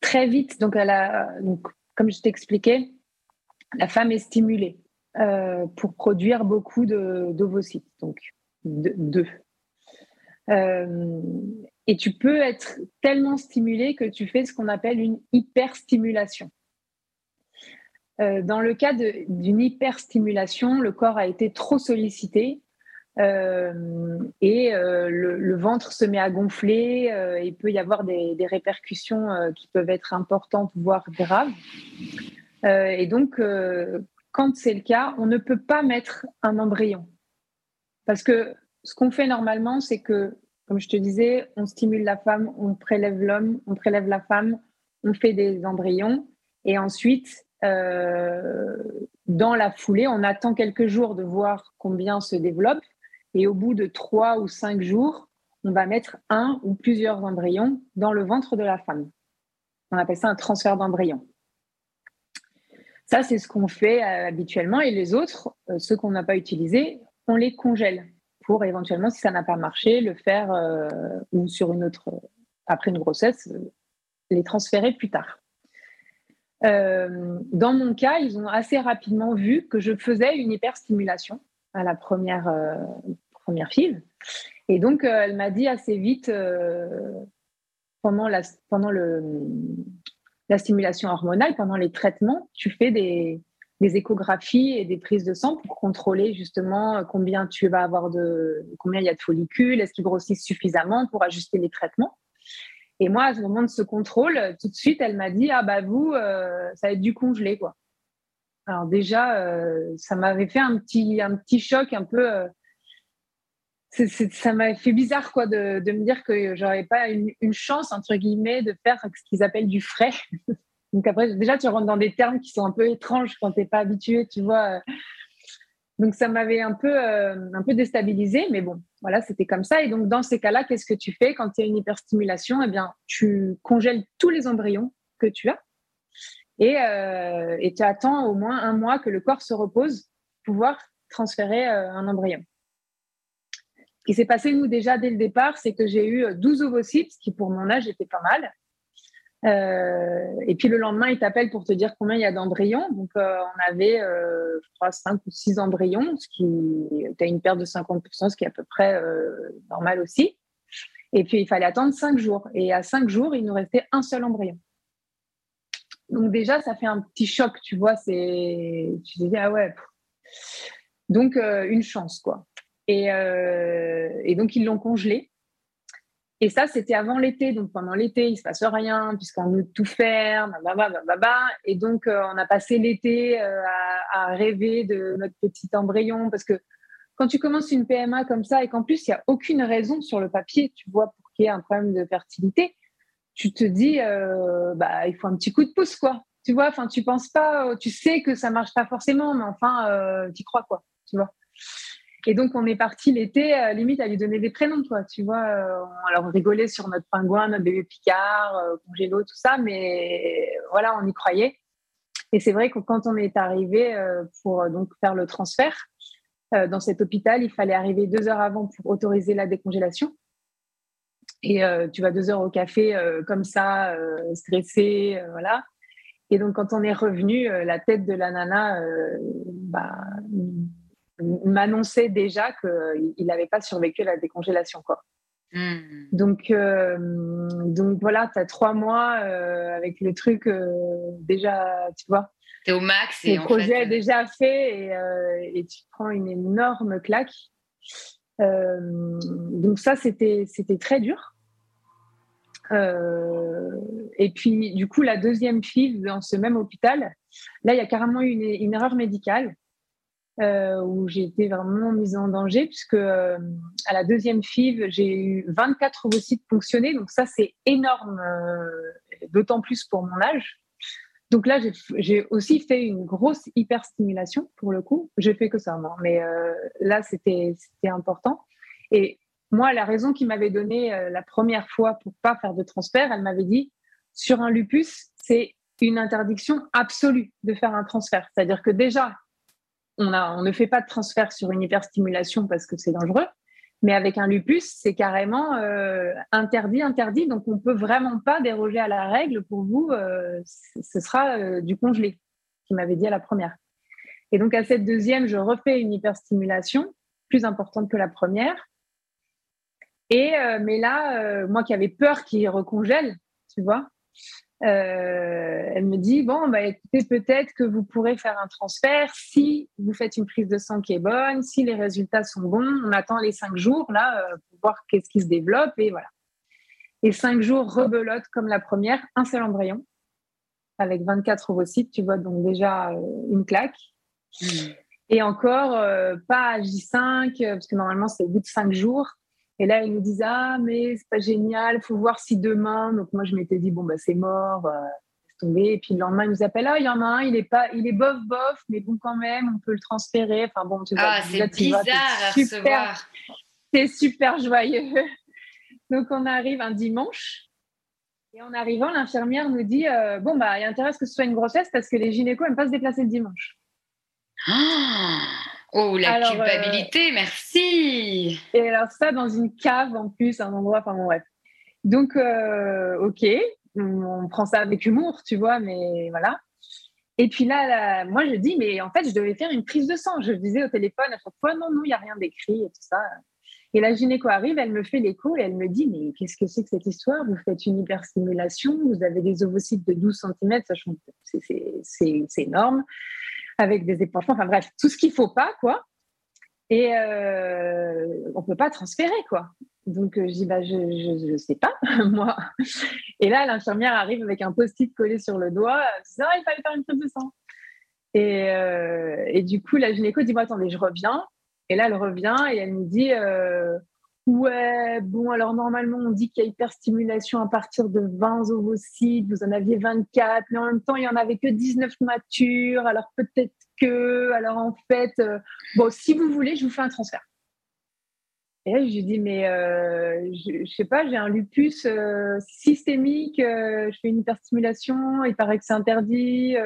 B: très vite, donc, comme je t'expliquais, la femme est stimulée euh, pour produire beaucoup d'ovocytes, donc deux. et tu peux être tellement stimulé que tu fais ce qu'on appelle une hyperstimulation. Euh, dans le cas d'une hyperstimulation, le corps a été trop sollicité euh, et euh, le, ventre se met à gonfler. il peut y avoir des, répercussions qui peuvent être importantes, voire graves. et donc, quand c'est le cas, on ne peut pas mettre un embryon. Parce que ce qu'on fait normalement, c'est que, comme je te disais, on stimule la femme, on prélève l'homme, on prélève la femme, on fait des embryons. Et ensuite, euh, dans la foulée, on attend quelques jours de voir combien se développe. Et au bout de trois ou cinq jours, on va mettre un ou plusieurs embryons dans le ventre de la femme. On appelle ça un transfert d'embryon. Ça, c'est ce qu'on fait habituellement. Et les autres, ceux qu'on n'a pas utilisés, on les congèle pour éventuellement, si ça n'a pas marché, le faire ou sur une autre, après une grossesse, les transférer plus tard. dans mon cas, ils ont assez rapidement vu que je faisais une hyperstimulation à la première, première fille. Et donc, euh, elle m'a dit assez vite, euh, pendant, la, pendant le, la stimulation hormonale, pendant les traitements, tu fais des, des, échographies et des prises de sang pour contrôler justement combien tu vas avoir de, combien il y a de follicules, est-ce qu'ils grossissent suffisamment pour ajuster les traitements. Et moi, à ce moment de ce contrôle, tout de suite, elle m'a dit, ah bah vous, euh, ça va être du congelé, quoi. Alors déjà, ça m'avait fait un petit, un petit choc un peu ça m'a fait bizarre quoi de, me dire que j'aurais pas une, chance entre guillemets de faire ce qu'ils appellent du frais. [laughs] Donc après déjà tu rentres dans des termes qui sont un peu étranges quand tu n'es pas habitué, tu vois. Donc ça m'avait un peu euh, un peu déstabilisé, mais bon voilà c'était comme ça. Et donc dans ces cas-là, qu'est-ce que tu fais quand il y a une hyperstimulation? Eh bien tu congèles tous les embryons que tu as et, euh, et tu attends au moins un mois que le corps se repose pour pouvoir transférer euh, un embryon. Ce qui s'est passé, nous, déjà dès le départ, c'est que j'ai eu 12 ovocytes, ce qui pour mon âge était pas mal. Euh, et puis le lendemain, il t'appelle pour te dire combien il y a d'embryons. Donc, euh, on avait, euh, je crois, 5 ou 6 embryons, ce qui était une perte de 50%, ce qui est à peu près normal aussi. Et puis, il fallait attendre 5 jours. Et à 5 jours, il nous restait un seul embryon. Donc, déjà, ça fait un petit choc, tu vois. Tu te dis, ah ouais. Donc, une chance, quoi. Euh, et, donc, ils l'ont congelé. Et ça, c'était avant l'été. Donc, pendant l'été, il ne se passe rien, puisqu'on veut tout faire, Et donc, euh, on a passé l'été euh, à, rêver de notre petit embryon. Parce que quand tu commences une PMA comme ça, et qu'en plus, il n'y a aucune raison sur le papier, tu vois, pour qu'il y ait un problème de fertilité, tu te dis, bah, il faut un petit coup de pouce, quoi. Tu vois, enfin, tu penses pas, tu sais que ça marche pas forcément, mais enfin, tu crois, quoi. Tu vois. Et donc, on est parti l'été, euh, limite, à lui donner des prénoms, toi, tu vois. Euh, alors, on rigolait sur notre pingouin, notre bébé Picard, euh, congélo, tout ça, mais voilà, on y croyait. Et c'est vrai que quand on est arrivé pour donc faire le transfert dans cet hôpital, il fallait arriver deux heures avant pour autoriser la décongélation. Et tu vas deux heures au café comme ça, stressé, voilà. Et donc, quand on est revenu, la tête de la nana, bah, m'annonçait déjà qu'il n'avait pas survécu à la décongélation. Quoi. Hmm. Donc, euh, donc voilà, tu as trois mois euh, avec le truc euh, déjà, tu vois.
A: Tu es au max.
B: Et le projet est déjà fait et, et, tu prends une énorme claque. donc ça, c'était très dur. et puis, du coup, la deuxième fille dans ce même hôpital, là, il y a carrément eu une, une erreur médicale. Euh, où j'ai été vraiment mise en danger, puisque euh, à la deuxième FIV, j'ai eu 24 ovocytes fonctionnés. Donc ça, c'est énorme, euh, d'autant plus pour mon âge. Donc là, j'ai aussi fait une grosse hyperstimulation pour le coup. J'ai fait que ça, moi. Mais là, c'était important. Et moi, la raison qu'il m'avait donnée la première fois pour pas faire de transfert, elle m'avait dit sur un lupus, c'est une interdiction absolue de faire un transfert. C'est-à-dire que déjà, on, ne fait pas de transfert sur une hyperstimulation parce que c'est dangereux. Mais avec un lupus, c'est carrément euh, interdit, interdit. Donc, on peut vraiment pas déroger à la règle. Pour vous, euh, ce sera euh, du congelé, qui m'avait dit à la première. Et donc, à cette deuxième, je refais une hyperstimulation plus importante que la première. Et mais là, moi qui avais peur qu'il recongèle, tu vois, euh, elle me dit bon bah écoutez peut-être que vous pourrez faire un transfert si vous faites une prise de sang qui est bonne, si les résultats sont bons, on attend les cinq jours là euh, pour voir qu'est-ce qui se développe et voilà. Et cinq jours rebelote comme la première, un seul embryon avec 24 ovocytes, tu vois donc déjà euh, une claque. Mmh. Et encore pas à J5 parce que normalement c'est au bout de cinq jours. Et là, ils nous disent Ah, mais c'est pas génial, faut voir si demain. Donc, moi, je m'étais dit Bon, bah, c'est mort, euh, tomber. Et puis, le lendemain, ils nous appellent Ah, il y en a un, il est, pas, il est bof, bof, mais bon, quand même, on peut le transférer. Enfin, bon,
A: tu vois, ah, c'est bizarre à recevoir.
B: C'est super joyeux. [laughs] Donc, on arrive un dimanche. Et en arrivant, l'infirmière nous dit euh, Bon, bah, il intéresse que ce soit une grossesse parce que les gynécos n'aiment pas se déplacer le dimanche.
A: Ah oh, la culpabilité, merci
B: Et alors, ça, dans une cave en plus, un endroit, enfin, bon, bref. Donc, ok, on prend ça avec humour, tu vois, mais voilà. Et puis là, moi, je dis, mais en fait, je devais faire une prise de sang. Je disais au téléphone à chaque fois, non, non, il n'y a rien d'écrit et tout ça. Et la gynéco arrive, elle me fait l'écho et elle me dit, mais qu'est-ce que c'est que cette histoire? Vous faites une hyperstimulation, vous avez des ovocytes de 12 cm, sachant que c'est énorme, avec des épanchements, enfin bref, tout ce qu'il ne faut pas, quoi. Et euh, on ne peut pas transférer, quoi. Donc, euh, je dis, je ne sais pas, [laughs] moi. Et là, l'infirmière arrive avec un post-it collé sur le doigt. Elle dit, il fallait faire une prise de sang. Et, euh, et, du coup, la gynéco dit, bon, attendez, je reviens. Et là, elle revient et elle me dit, euh, ouais, bon, alors normalement, on dit qu'il y a hyperstimulation à partir de 20 ovocytes. Vous en aviez 24, mais en même temps, il n'y en avait que 19 matures. Alors peut-être que, alors en fait, bon, si vous voulez, je vous fais un transfert. Et là, je lui dis, mais euh, je, ne sais pas, j'ai un lupus euh, systémique, euh, je fais une hyperstimulation, il paraît que c'est interdit.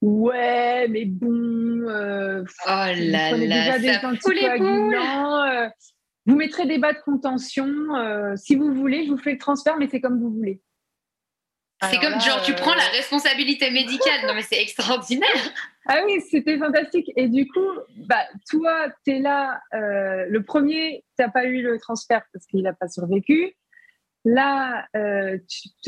B: ouais, mais bon. oh
A: là là, déjà des
B: anticoagulants. Vous mettrez des bas de contention. si vous voulez, je vous fais le transfert, mais c'est comme vous voulez.
A: C'est comme genre, tu prends la responsabilité médicale. Non, mais c'est extraordinaire.
B: Ah oui, c'était fantastique. Et du coup, bah, toi, tu es là. Euh, le premier, tu n'as pas eu le transfert parce qu'il n'a pas survécu. Là, euh,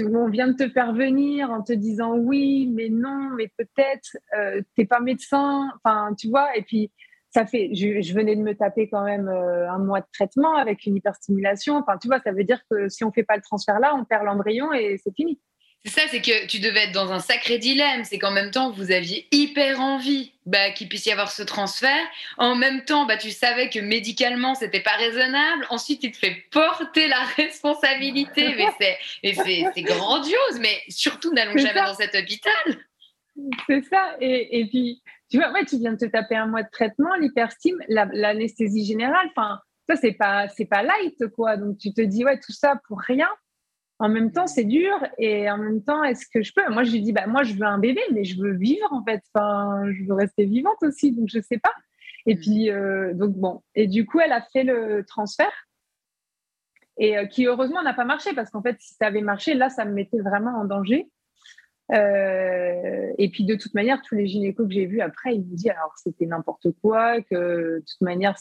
B: on vient de te faire venir en te disant oui, mais non, mais peut-être, euh, tu n'es pas médecin. Enfin, tu vois, et puis ça fait, je, venais de me taper quand même un mois de traitement avec une hyperstimulation. Enfin, tu vois, ça veut dire que si on ne fait pas le transfert là, on perd l'embryon et c'est fini.
A: C'est ça, c'est que tu devais être dans un sacré dilemme. C'est qu'en même temps, vous aviez hyper envie bah, qu'il puisse y avoir ce transfert. En même temps, bah, tu savais que médicalement, c'était pas raisonnable. Ensuite, tu te fais porter la responsabilité. mais [laughs] c'est grandiose. Mais surtout, n'allons jamais dans cet hôpital.
B: C'est ça. Et, et, puis, tu vois, ouais, tu viens de te taper un mois de traitement, l'hyperstime, l'anesthésie générale. Enfin, ça, c'est pas, c'est pas light, quoi. Donc, tu te dis, ouais, tout ça pour rien en même temps, c'est dur et en même temps, est-ce que je peux? Moi, je lui dis, bah, moi, je veux un bébé, mais je veux vivre en fait. Enfin, je veux rester vivante aussi, donc je sais pas. Et puis, euh, donc bon. Et du coup, elle a fait le transfert et euh, qui heureusement n'a pas marché parce qu'en fait, si ça avait marché, là, ça me mettait vraiment en danger. Euh, et puis de toute manière, tous les gynécos que j'ai vus après, ils me disent alors c'était n'importe quoi, que de toute manière,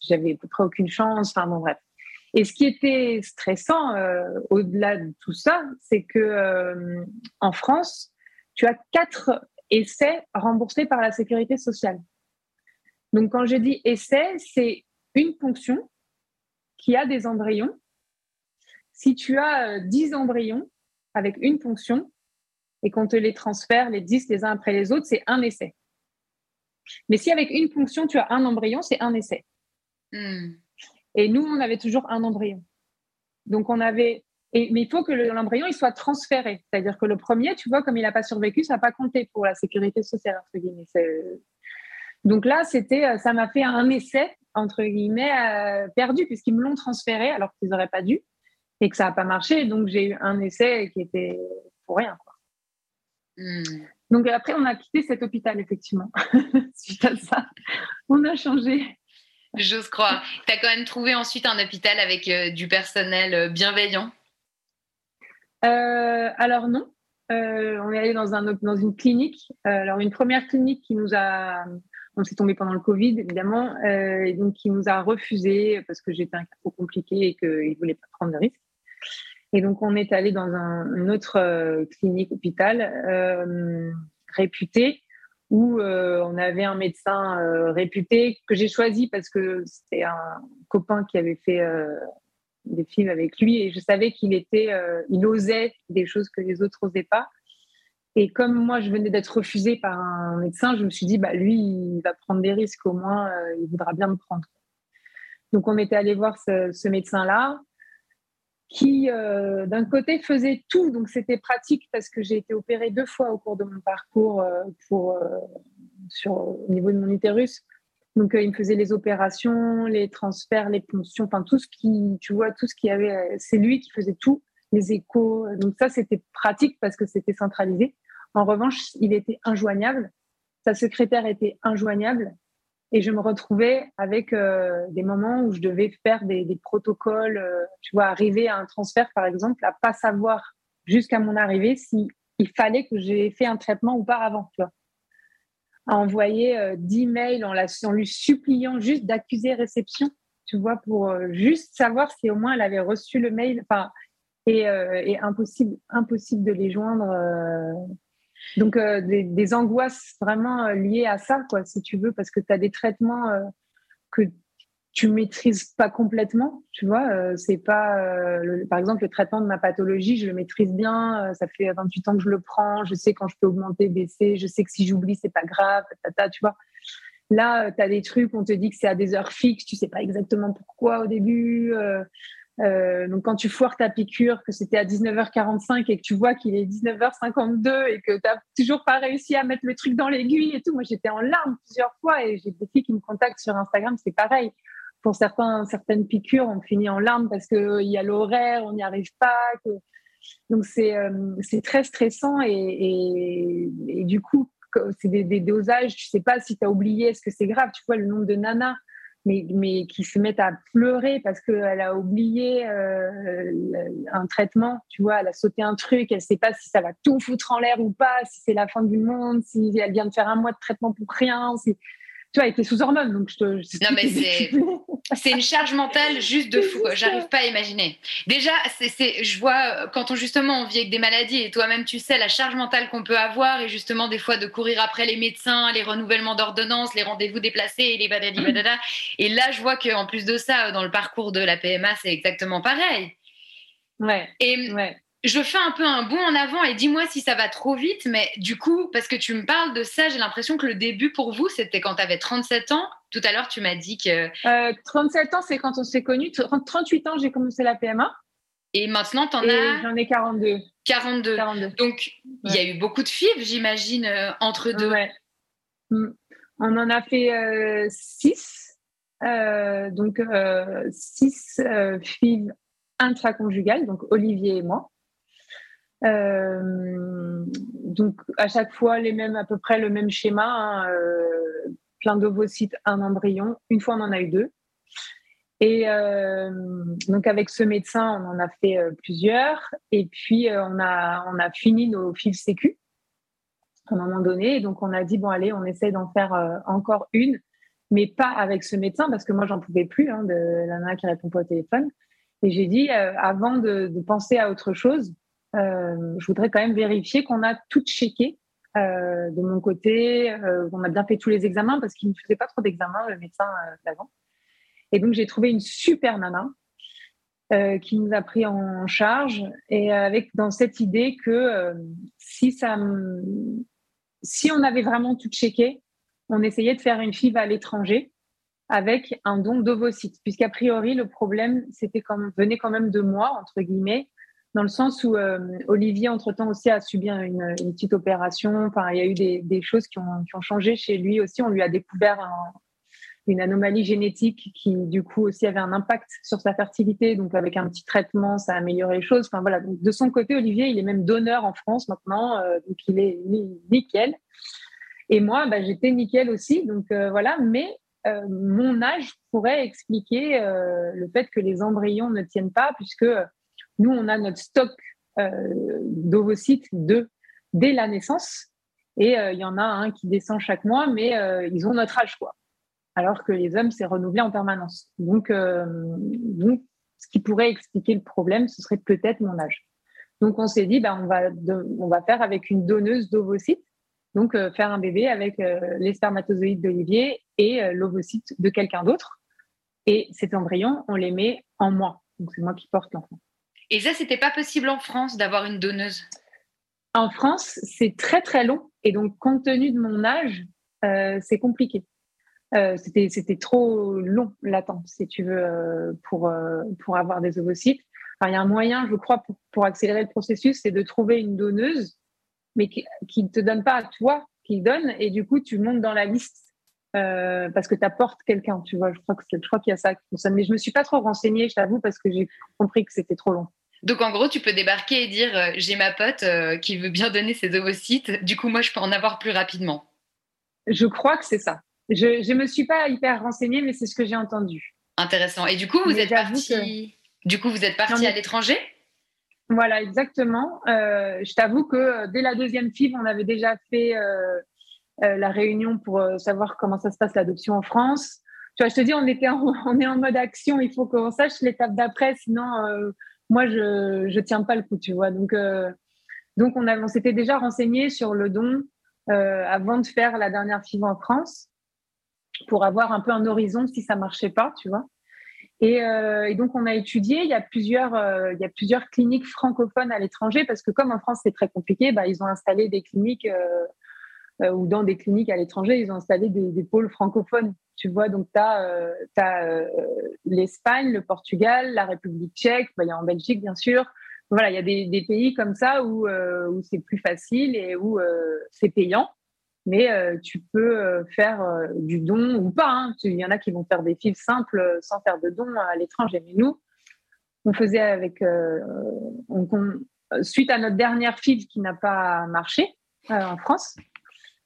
B: j'avais à peu près aucune chance. Enfin bon, bref. Et ce qui était stressant euh, au-delà de tout ça, c'est que euh, en France, tu as quatre essais remboursés par la sécurité sociale. Donc quand je dis essai, c'est une ponction qui a des embryons. Si tu as 10 euh, embryons avec une ponction et qu'on te les transfère les 10 les uns après les autres, c'est un essai. Mais si avec une ponction, tu as un embryon, c'est un essai. Hmm. Et nous, on avait toujours un embryon. Donc, on avait. Et, mais il faut que l'embryon il soit transféré. C'est-à-dire que le premier, tu vois, comme il n'a pas survécu, ça n'a pas compté pour la sécurité sociale, entre guillemets. Donc là, c'était, ça m'a fait un essai, entre guillemets, euh, perdu, puisqu'ils me l'ont transféré alors qu'ils n'auraient pas dû, et que ça n'a pas marché. Donc j'ai eu un essai qui était pour rien. Quoi. Hmm. Donc après, on a quitté cet hôpital, effectivement. [laughs] Suite à ça, on a changé.
A: J'ose croire. Tu as quand même trouvé ensuite un hôpital avec euh, du personnel euh, bienveillant?
B: Euh, Alors non. on est allé dans, un, dans une clinique. alors une première clinique qui nous a... On s'est tombé pendant le Covid, évidemment, et donc qui nous a refusé parce que j'étais un cas trop compliqué et qu'ils ne voulaient pas prendre de risques. Et donc, on est allé dans un, une autre clinique, hôpital, réputé, où euh, on avait un médecin euh, réputé que j'ai choisi parce que c'était un copain qui avait fait euh, des films avec lui et je savais qu'il était, il osait des choses que les autres n'osaient pas. Et comme moi, je venais d'être refusée par un médecin, je me suis dit, bah, lui, il va prendre des risques, au moins, il voudra bien me prendre. Donc, on était allé voir ce médecin-là qui, euh, d'un côté, faisait tout. Donc, c'était pratique parce que j'ai été opérée deux fois au cours de mon parcours euh, euh, sur, au niveau de mon utérus. Donc, il me faisait les opérations, les transferts, les ponctions, enfin, tout ce qui, tu vois, tout ce qui avait, c'est lui qui faisait tout. les échos. Donc ça, c'était pratique parce que c'était centralisé. En revanche, il était injoignable. Sa secrétaire était injoignable. Et je me retrouvais avec euh, des moments où je devais faire des, protocoles, euh, tu vois, arriver à un transfert, par exemple, à pas savoir jusqu'à mon arrivée si il fallait que j'ai fait un traitement auparavant, tu vois. À envoyer euh, 10 mails en, la, en lui suppliant juste d'accuser réception, tu vois, pour juste savoir si au moins elle avait reçu le mail. Enfin, et, et impossible, impossible de les joindre donc, euh, des, angoisses vraiment euh, liées à ça, quoi, si tu veux, parce que tu as des traitements euh, que tu maîtrises pas complètement, tu vois. c'est pas, par exemple, le traitement de ma pathologie, je le maîtrise bien. ça fait 28 ans que je le prends. Je sais quand je peux augmenter, baisser. Je sais que si j'oublie, c'est pas grave. tu vois. Là, tu as des trucs, on te dit que c'est à des heures fixes. Tu sais pas exactement pourquoi au début. Euh, donc quand tu foires ta piqûre, que c'était à 19h45 et que tu vois qu'il est 19h52 et que tu n'as toujours pas réussi à mettre le truc dans l'aiguille et tout, moi j'étais en larmes plusieurs fois et j'ai des filles qui me contactent sur Instagram, c'est pareil. Pour certains, certaines piqûres, on finit en larmes parce qu'il y a l'horaire, on n'y arrive pas. Donc c'est euh, très stressant et, du coup, c'est des, des, dosages, tu sais pas si tu as oublié, est-ce que c'est grave, tu vois le nombre de nanas mais, mais qui se mettent à pleurer parce qu'elle a oublié euh, un traitement, tu vois, elle a sauté un truc, elle ne sait pas si ça va tout foutre en l'air ou pas, si c'est la fin du monde, si elle vient de faire un mois de traitement pour rien, si, tu elle était sous hormones, donc je te.
C: non, mais [laughs] c'est, une charge mentale juste de fou. J'arrive pas à imaginer. Déjà, c'est, je vois quand on justement on vit avec des maladies et toi-même tu sais la charge mentale qu'on peut avoir et justement des fois de courir après les médecins, les renouvellements d'ordonnances, les rendez-vous déplacés, les badadi badada. Et là, je vois qu'en plus de ça, dans le parcours de la PMA, c'est exactement pareil.
B: Ouais.
C: Et
B: ouais
C: je fais un peu un bond en avant et dis-moi si ça va trop vite, mais du coup, parce que tu me parles de ça, j'ai l'impression que le début pour vous, c'était quand tu avais 37 ans. Tout à l'heure, tu m'as dit que...
B: 37 euh, ans, c'est quand on s'est connus. 38 ans, j'ai commencé la PMA.
C: Et maintenant, tu en as...
B: J'en ai 42.
C: 42. Donc, il y a eu beaucoup de FIV, j'imagine, euh, entre deux.
B: Ouais. Mm. On en a fait 6. Euh, donc, 6 FIV intraconjugales, donc Olivier et moi. Euh, donc à chaque fois les mêmes, à peu près le même schéma, hein, euh, plein d'ovocytes, un embryon. Une fois on en a eu deux. Et euh, donc avec ce médecin, on en a fait plusieurs. Et puis on a on a fini nos fils sécu à un moment donné. Et donc on a dit bon allez, on essaye d'en faire encore une, mais pas avec ce médecin parce que moi j'en pouvais plus hein, de la qui répond pas au téléphone. Et j'ai dit avant de, penser à autre chose, je voudrais quand même vérifier qu'on a tout checké euh, de mon côté, euh, on a bien fait tous les examens parce qu'il ne faisait pas trop d'examens, le médecin d'avant. Et donc, j'ai trouvé une super nana qui nous a pris en charge et avec dans cette idée que si, ça, si on avait vraiment tout checké, on essayait de faire une FIV à l'étranger avec un don d'ovocytes, puisqu'a priori, le problème c'était venait quand même de moi, entre guillemets, dans le sens où euh, Olivier, entre-temps aussi, a subi une, petite opération. Enfin, il y a eu des, choses qui ont, changé chez lui aussi. On lui a découvert une anomalie génétique qui, du coup, aussi avait un impact sur sa fertilité. Donc, avec un petit traitement, ça a amélioré les choses. Enfin, voilà. Donc, de son côté, Olivier, il est même donneur en France maintenant. Euh, donc, il est nickel. Et moi, bah, j'étais nickel aussi. Donc, euh, voilà. Mais mon âge pourrait expliquer le fait que les embryons ne tiennent pas, puisque nous, on a notre stock euh, d'ovocytes dès la naissance. Et euh, il y en a un qui descend chaque mois, mais euh, ils ont notre âge, quoi. Alors que les hommes, c'est renouvelé en permanence. Donc, donc, ce qui pourrait expliquer le problème, ce serait peut-être mon âge. Donc, on s'est dit, bah, on, va on va faire avec une donneuse d'ovocytes. Donc, faire un bébé avec les spermatozoïdes d'Olivier et l'ovocyte de quelqu'un d'autre. Et cet embryon, on les met en moi. Donc, c'est moi qui porte l'enfant.
C: Et ça, c'était pas possible en France d'avoir une donneuse
B: En France, c'est très très long. Et donc, compte tenu de mon âge, euh, c'est compliqué. Euh, c'était trop long, l'attente, si tu veux, euh, pour, pour avoir des ovocytes. il y a un moyen, je crois, pour, accélérer le processus, c'est de trouver une donneuse, mais qui ne te donne pas à toi, qui donne, et du coup, tu montes dans la liste parce que tu apportes quelqu'un, tu vois. Je crois qu'il y a ça qui fonctionne. Mais je me suis pas trop renseignée, je t'avoue, parce que j'ai compris que c'était trop long.
C: Donc en gros, tu peux débarquer et dire euh, j'ai ma pote euh, qui veut bien donner ses ovocytes, du coup moi je peux en avoir plus rapidement.
B: Je crois que c'est ça. Je ne me suis pas hyper renseignée, mais c'est ce que j'ai entendu.
C: Intéressant. Et du coup, vous êtes parti. Du coup, vous êtes parti à l'étranger?
B: Voilà, exactement. Euh, je t'avoue que dès la deuxième FIV, on avait déjà fait la réunion pour savoir comment ça se passe l'adoption en France. Tu vois, je te dis, on était [laughs] on est en mode action. Il faut qu'on sache l'étape d'après, sinon moi, je ne tiens pas le coup, tu vois. Donc, euh, on, s'était déjà renseigné sur le don euh, avant de faire la dernière FIV en France pour avoir un peu un horizon si ça marchait pas, tu vois. Et, euh, donc, on a étudié. Il y a plusieurs, cliniques francophones à l'étranger parce que comme en France c'est très compliqué, bah, ils ont installé des cliniques ou dans des cliniques à l'étranger, ils ont installé des pôles francophones. Tu vois, donc tu as, euh, euh, l'Espagne, le Portugal, la République tchèque, bah, il y a en Belgique, bien sûr. Voilà, il y a des, pays comme ça où, euh, où c'est plus facile et où c'est payant. Mais tu peux faire du don ou pas. Hein. Il y en a qui vont faire des fils simples sans faire de don à l'étranger. Mais nous, on faisait avec. suite à notre dernière file qui n'a pas marché en France,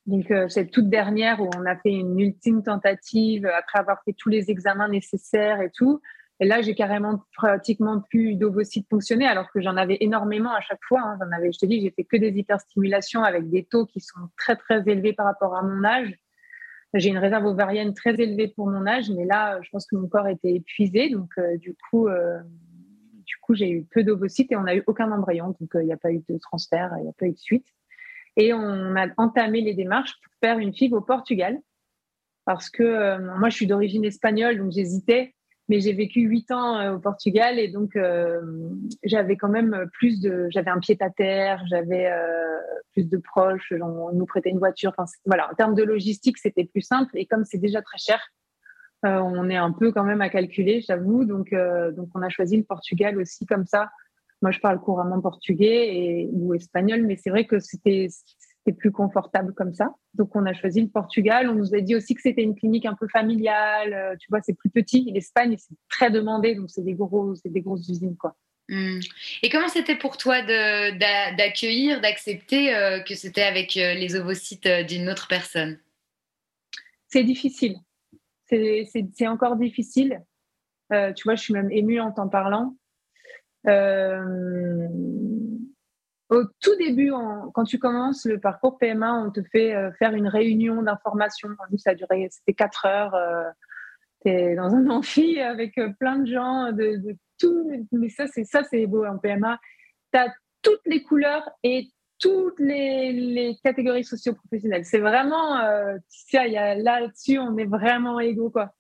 B: donc, euh, cette toute dernière où on a fait une ultime tentative après avoir fait tous les examens nécessaires et tout. Et là, j'ai carrément pratiquement plus d'ovocytes fonctionner alors que j'en avais énormément à chaque fois. Hein. J'en avais, je te dis, j'ai fait que des hyperstimulations avec des taux qui sont très, très élevés par rapport à mon âge. J'ai une réserve ovarienne très élevée pour mon âge, mais là, je pense que mon corps était épuisé. Donc, euh, du coup, euh, du coup, j'ai eu peu d'ovocytes et on n'a eu aucun embryon. Donc, il n'y a pas eu de transfert, il n'y a pas eu de suite. Et on a entamé les démarches pour faire une FIV au Portugal. Parce que euh, moi, je suis d'origine espagnole, donc j'hésitais. Mais j'ai vécu huit ans euh, au Portugal et donc euh, j'avais quand même plus de. J'avais un pied à terre, j'avais plus de proches, on nous prêtait une voiture. Voilà, en termes de logistique, c'était plus simple. Et comme c'est déjà très cher, on est un peu quand même à calculer, j'avoue. Donc, donc, on a choisi le Portugal aussi comme ça moi, je parle couramment portugais et, ou espagnol, mais c'est vrai que c'était plus confortable comme ça. Donc, on a choisi le Portugal. On nous a dit aussi que c'était une clinique un peu familiale. Euh, tu vois, c'est plus petit. L'Espagne, c'est très demandé, donc c'est des, gros, des grosses usines, quoi.
C: Hmm. Et comment c'était pour toi d'accueillir, d'accepter euh, que c'était avec euh, les ovocytes d'une autre personne?
B: C'est difficile. C'est encore difficile. tu vois, je suis même émue en t'en parlant. Euh, au tout début, quand tu commences le parcours PMA, on te fait euh, faire une réunion d'information. Ça a duré, c'était quatre heures. Euh, tu es dans un [laughs] amphi avec plein de gens de, tout. Mais ça, c'est ça, c'est beau en PMA. Tu as toutes les couleurs et toutes les, catégories socio-professionnelles. C'est vraiment, sais, là-dessus, on est vraiment égaux, quoi.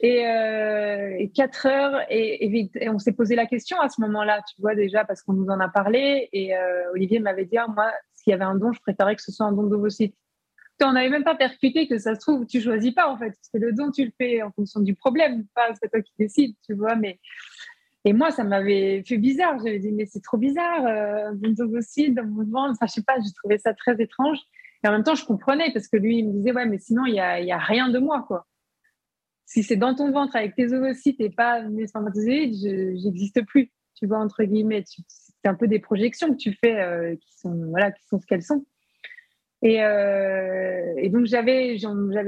B: Et, euh, et, quatre heures, et, on s'est posé la question à ce moment-là, tu vois, déjà, parce qu'on nous en a parlé. Et euh, Olivier m'avait dit, ah, moi, s'il y avait un don, je préférais que ce soit un don d'ovocytes. On n'avait même pas percuté que ça se trouve, tu choisis pas, en fait. Que le don, tu le fais en fonction du problème, pas c'est toi qui décides, tu vois. Mais... Et moi, ça m'avait fait bizarre. J'avais dit, mais c'est trop bizarre, euh, un don d'ovocytes dans mon ventre. Enfin, je sais pas, j'ai trouvé ça très étrange. Et en même temps, je comprenais parce que lui, il me disait, ouais, mais sinon, il y a, y a rien de moi, quoi si c'est dans ton ventre avec tes ovocytes et pas mes spermatozoïdes, j'existe plus. Tu vois, entre guillemets, c'est un peu des projections que tu fais qui, sont, voilà, qui sont ce qu'elles sont. Et, euh, donc, j'avais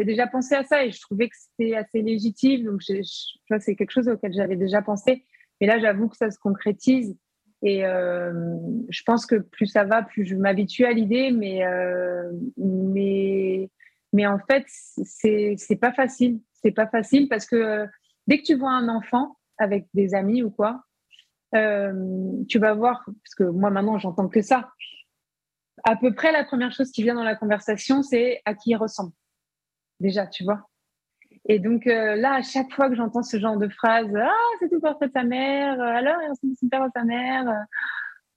B: déjà pensé à ça et je trouvais que c'était assez légitime. Donc, c'est quelque chose auquel j'avais déjà pensé. Mais là, j'avoue que ça se concrétise. Et euh, je pense que plus ça va, plus je m'habitue à l'idée. Mais, euh, mais, mais en fait, c'est pas facile c'est pas facile parce que euh, dès que tu vois un enfant avec des amis ou quoi, euh, tu vas voir, parce que moi maintenant j'entends que ça, à peu près la première chose qui vient dans la conversation, c'est à qui il ressemble. Déjà, tu vois. Et donc euh, là, à chaque fois que j'entends ce genre de phrase, ah, c'est tout portrait de sa mère, alors il ressemble super à sa mère,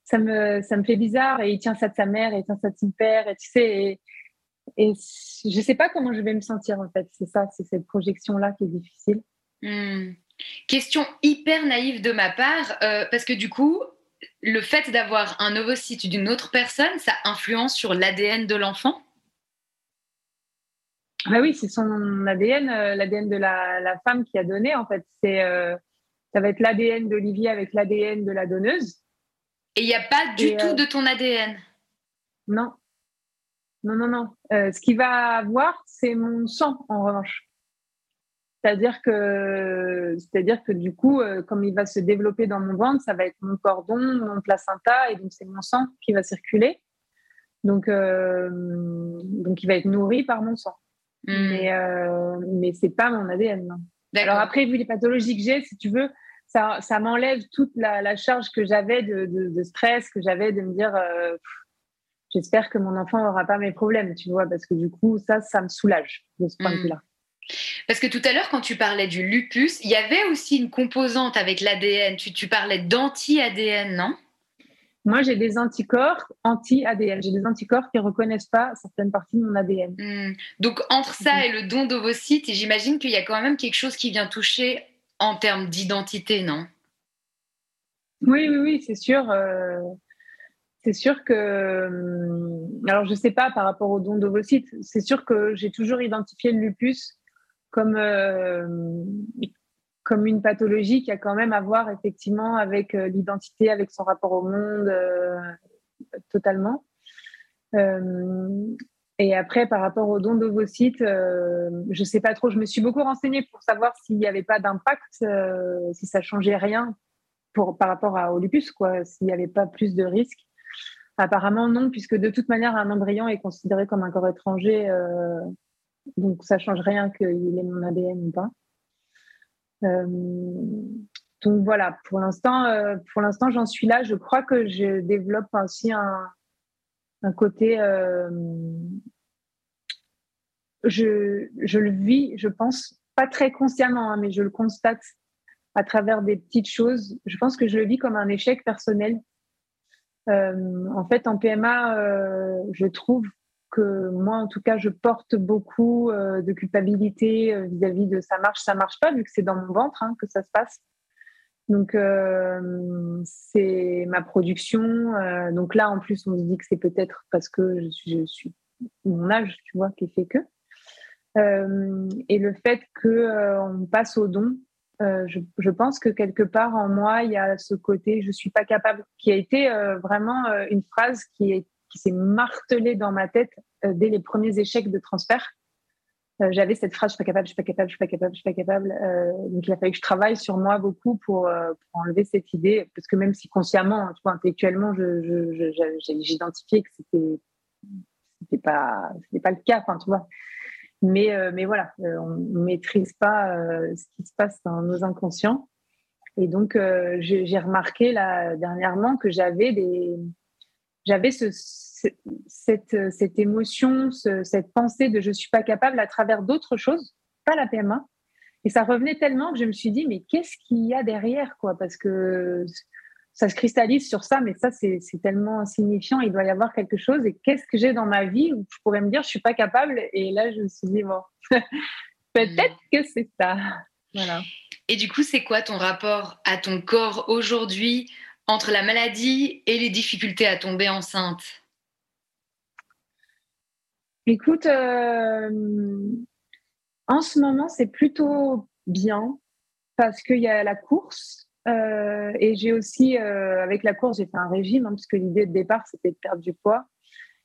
B: ça me, ça me fait bizarre, et il tient ça de sa mère, et il tient ça de son père, et tu sais, je ne sais pas comment je vais me sentir en fait. C'est ça, c'est cette projection-là qui est difficile.
C: Hmm. Question hyper naïve de ma part, euh, parce que du coup, le fait d'avoir un ovocyte d'une autre personne, ça influence sur l'ADN de l'enfant?
B: Bah oui, c'est son ADN, euh, l'ADN de la, la, femme qui a donné en fait. C'est euh, Ça va être l'ADN d'Olivier avec l'ADN de la donneuse.
C: Et il n'y a pas du tout de ton ADN
B: Non. Non, non, non. ce qu'il va avoir, c'est mon sang, en revanche. C'est-à-dire que, c'est-à-dire que du coup, euh, comme il va se développer dans mon ventre, ça va être mon cordon, mon placenta, et donc c'est mon sang qui va circuler. Donc, euh, donc il va être nourri par mon sang. Hmm. Mais, euh, mais c'est pas mon ADN. Alors après, vu les pathologies que j'ai, si tu veux, ça, ça m'enlève toute la, charge que j'avais de, de, stress, que j'avais de me dire, euh, j'espère que mon enfant n'aura pas mes problèmes, tu vois, parce que du coup, ça, ça me soulage de ce point de hmm. vue-là.
C: Parce que tout à l'heure, quand tu parlais du lupus, il y avait aussi une composante avec l'ADN. Tu, parlais d'anti-ADN, non?
B: Moi, j'ai des anticorps anti-ADN. J'ai des anticorps qui ne reconnaissent pas certaines parties de mon ADN. Hmm.
C: Donc, entre ça et le don d'ovocytes, j'imagine qu'il y a quand même quelque chose qui vient toucher en termes d'identité, non?
B: Oui, oui, oui, c'est sûr. Euh, c'est sûr que, hum, alors je ne sais pas par rapport au don d'ovocytes, c'est sûr que j'ai toujours identifié le lupus comme, euh, comme une pathologie qui a quand même à voir effectivement avec euh, l'identité, avec son rapport au monde euh, totalement. et après, par rapport au don d'ovocytes, je ne sais pas trop. Je me suis beaucoup renseignée pour savoir s'il n'y avait pas d'impact, si ça changeait rien pour, par rapport à, au lupus, quoi, s'il n'y avait pas plus de risques. Apparemment non, puisque de toute manière, un embryon est considéré comme un corps étranger donc, ça change rien qu'il ait mon ADN ou pas. Euh, donc voilà, pour l'instant, euh, l'instant, j'en suis là. Je crois que je développe aussi un, côté. Euh, je, le vis, je pense, pas très consciemment, hein, mais je le constate à travers des petites choses. Je pense que je le vis comme un échec personnel. En fait, en PMA, je trouve que moi, en tout cas, je porte beaucoup euh, de culpabilité euh, vis-à-vis de ça marche, ça marche pas, vu que c'est dans mon ventre hein, que ça se passe. Donc, euh, c'est ma production. donc là, en plus, on se dit que c'est peut-être parce que je suis, je suis, mon âge, tu vois, qui fait que. et le fait qu'on passe au don, je, je, pense que quelque part en moi, il y a ce côté je suis pas capable, qui a été vraiment une phrase qui est qui s'est martelé dans ma tête euh, dès les premiers échecs de transfert. Euh, j'avais cette phrase, je suis pas capable, je suis pas capable, je suis pas capable, je suis pas capable. Euh, donc il a fallu que je travaille sur moi beaucoup pour, enlever cette idée, parce que même si consciemment, vois, intellectuellement, j'identifiais que c'était c'était pas pas le cas, tu vois. Mais mais voilà, on, ne maîtrise pas ce qui se passe dans nos inconscients. Et donc j'ai remarqué là dernièrement que j'avais des j'avais ce, cette, cette, émotion, cette pensée de je suis pas capable à travers d'autres choses, pas la PMA. Et ça revenait tellement que je me suis dit, mais qu'est-ce qu'il y a derrière quoi? Parce que ça se cristallise sur ça, mais ça, c'est tellement insignifiant. Il doit y avoir quelque chose. Et qu'est-ce que j'ai dans ma vie où je pourrais me dire, je suis pas capable? Et là, je me suis dit, bon, [laughs] peut-être hmm. que c'est ça. Voilà.
C: Et du coup, c'est quoi ton rapport à ton corps aujourd'hui entre la maladie et les difficultés à tomber enceinte?
B: Écoute, euh, en ce moment, c'est plutôt bien parce qu'il y a la course. Euh, et j'ai aussi, euh, avec la course, j'ai fait un régime, hein, puisque l'idée de départ, c'était de perdre du poids.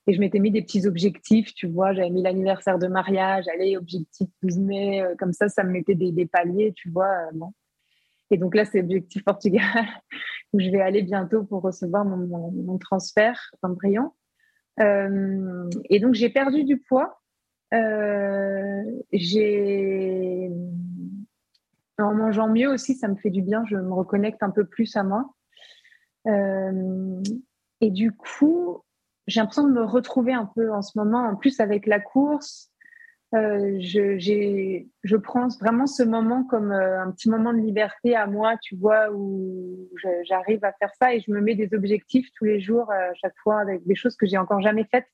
B: Et je m'étais mis des petits objectifs, tu vois, j'avais mis l'anniversaire de mariage, allez, objectif 12 mai, comme ça, ça me mettait des, paliers, tu vois. bon. Et donc là, c'est objectif Portugal, [laughs] où je vais aller bientôt pour recevoir mon, transfert d'embryon. Euh, et donc, j'ai perdu du poids. Euh, j'ai en mangeant mieux aussi, ça me fait du bien. Je me reconnecte un peu plus à moi. Euh, et du coup, j'ai l'impression de me retrouver un peu en ce moment, en plus avec la course, euh, je, je prends vraiment ce moment comme euh, un petit moment de liberté à moi, tu vois, où j'arrive à faire ça et je me mets des objectifs tous les jours, à chaque fois, avec des choses que j'ai encore jamais faites.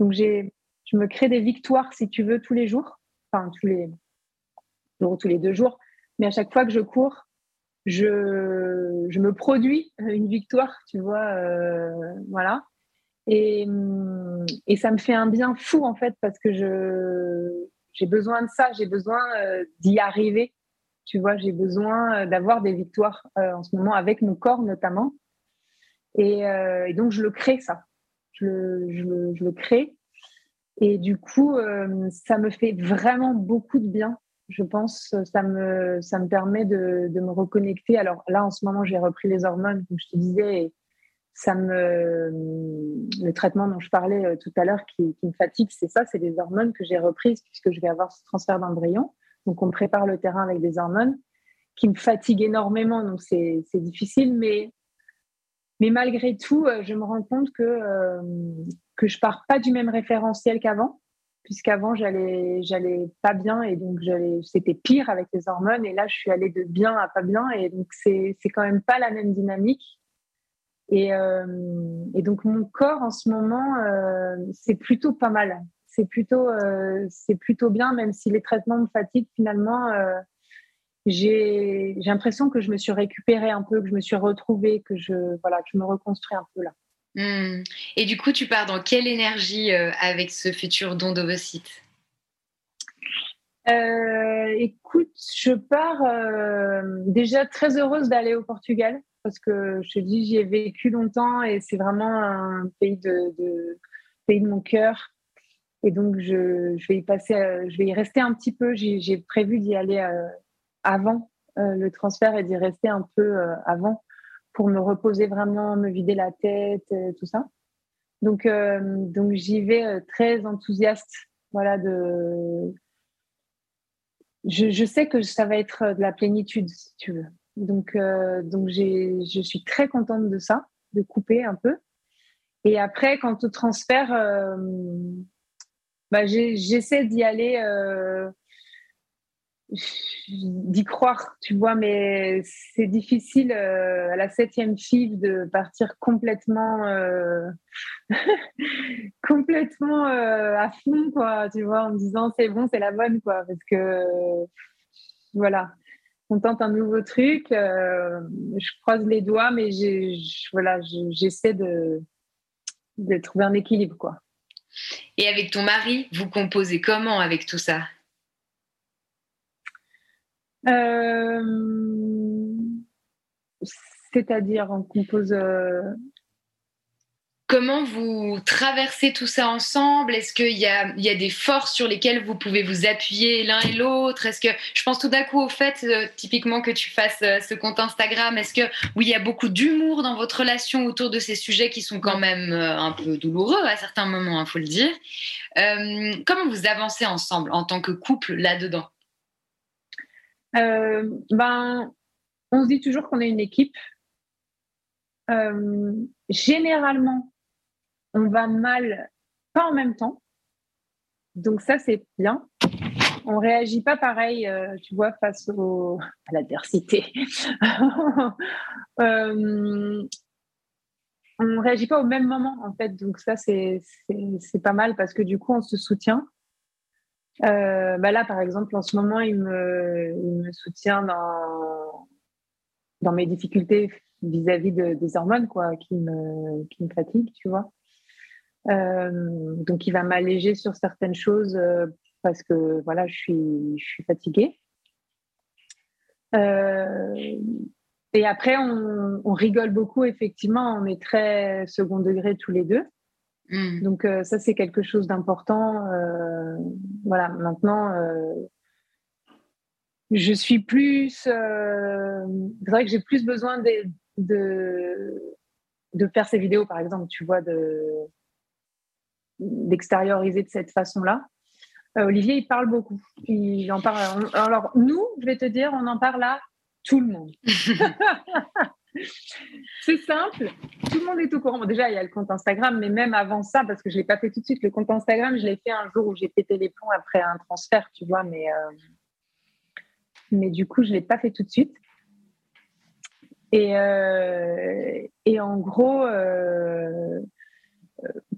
B: Donc, je me crée des victoires, si tu veux, tous les jours, enfin, tous les, tous les deux jours. Mais à chaque fois que je cours, je, je me produis une victoire, tu vois, voilà. Et, et, ça me fait un bien fou, en fait, parce que je, j'ai besoin de ça, j'ai besoin euh, d'y arriver. Tu vois, j'ai besoin d'avoir des victoires en ce moment avec mon corps notamment. Et, donc, je le crée, ça. Je le, je le crée. Et du coup, ça me fait vraiment beaucoup de bien je pense, ça me, ça me permet de, me reconnecter. Alors là, en ce moment, j'ai repris les hormones, comme je te disais, ça me, le traitement dont je parlais euh, tout à l'heure qui, me fatigue, c'est ça, c'est des hormones que j'ai reprises puisque je vais avoir ce transfert d'embryon. Donc, on prépare le terrain avec des hormones qui me fatiguent énormément, donc c'est difficile, mais, mais malgré tout, euh, je me rends compte que, euh, que je pars pas du même référentiel qu'avant puisqu'avant j'allais j'allais pas bien et donc c'était pire avec les hormones. Et là je suis allée de bien à pas bien et donc c'est c'est quand même pas la même dynamique. Et, euh, donc mon corps en ce moment euh, c'est plutôt pas mal. C'est plutôt euh, c'est plutôt bien même si les traitements me fatiguent finalement j'ai j'ai l'impression que je me suis récupérée un peu que je me suis retrouvée que je voilà que je me reconstruis un peu là
C: Hmm. Et du coup, tu pars dans quelle énergie euh, avec ce futur don d'ovocytes?
B: Euh, Écoute, je pars euh, déjà très heureuse d'aller au Portugal parce que je te dis, j'y ai vécu longtemps et c'est vraiment un pays de, pays de mon cœur. Et donc, je, vais y passer, je vais y rester un petit peu. J'ai prévu d'y aller avant le transfert et d'y rester un peu avant pour me reposer vraiment, me vider la tête, euh, tout ça. Donc, euh, donc j'y vais euh, très enthousiaste. Voilà, de... Je, sais que ça va être de la plénitude, si tu veux. Donc, donc je suis très contente de ça, de couper un peu. Et après, quant au transfert, bah, j'essaie d'y aller d'y croire, tu vois, mais c'est difficile euh, à la septième file de partir complètement, euh, [laughs] complètement euh, à fond, quoi, tu vois, en disant c'est bon, c'est la bonne, quoi, parce que voilà, on tente un nouveau truc, je croise les doigts, mais voilà, j'essaie de, de trouver un équilibre, quoi.
C: Et avec ton mari, vous composez comment avec tout ça?
B: C'est-à-dire, on compose. Euh,
C: Comment vous traversez tout ça ensemble? Est-ce qu'il y a, y a, des forces sur lesquelles vous pouvez vous appuyer l'un et l'autre? Est-ce que je pense tout d'un coup au fait, euh, typiquement que tu fasses ce compte Instagram Est-ce que oui, il y a beaucoup d'humour dans votre relation autour de ces sujets qui sont quand même un peu douloureux à certains moments, il hein, faut le dire. comment vous avancez ensemble en tant que couple là-dedans?
B: euh, ben, on se dit toujours qu'on est une équipe. Euh, généralement, on va mal, pas en même temps. Donc ça, c'est bien. On réagit pas pareil, euh, tu vois, face [laughs] à l'adversité. [laughs] euh, on réagit pas au même moment, en fait. Donc ça, c'est pas mal parce que du coup, on se soutient. Euh, bah là, par exemple, en ce moment, il me, soutient dans, mes difficultés vis-à-vis de, des hormones, quoi, qui me, qui fatiguent, tu vois. Euh, donc, il va m'alléger sur certaines choses euh, parce que, voilà, je suis, je fatiguée. Et après, on rigole beaucoup, effectivement. On est très second degré tous les deux. Mm. Donc euh, ça, c'est quelque chose d'important. Euh, voilà, maintenant, euh, je suis plus... c'est vrai que j'ai plus besoin de, de, de, faire ces vidéos, par exemple, tu vois, de d'extérioriser de cette façon-là. Olivier, il parle beaucoup. Il en parle. Alors, nous, je vais te dire, on en parle à tout le monde. [laughs] c'est simple, tout le monde est au courant. déjà, il y a le compte Instagram, mais même avant ça, parce que je ne l'ai pas fait tout de suite, le compte Instagram, je l'ai fait un jour où j'ai pété les plombs après un transfert, tu vois, mais, euh, mais du coup, je ne l'ai pas fait tout de suite. Et, euh, et en gros, euh,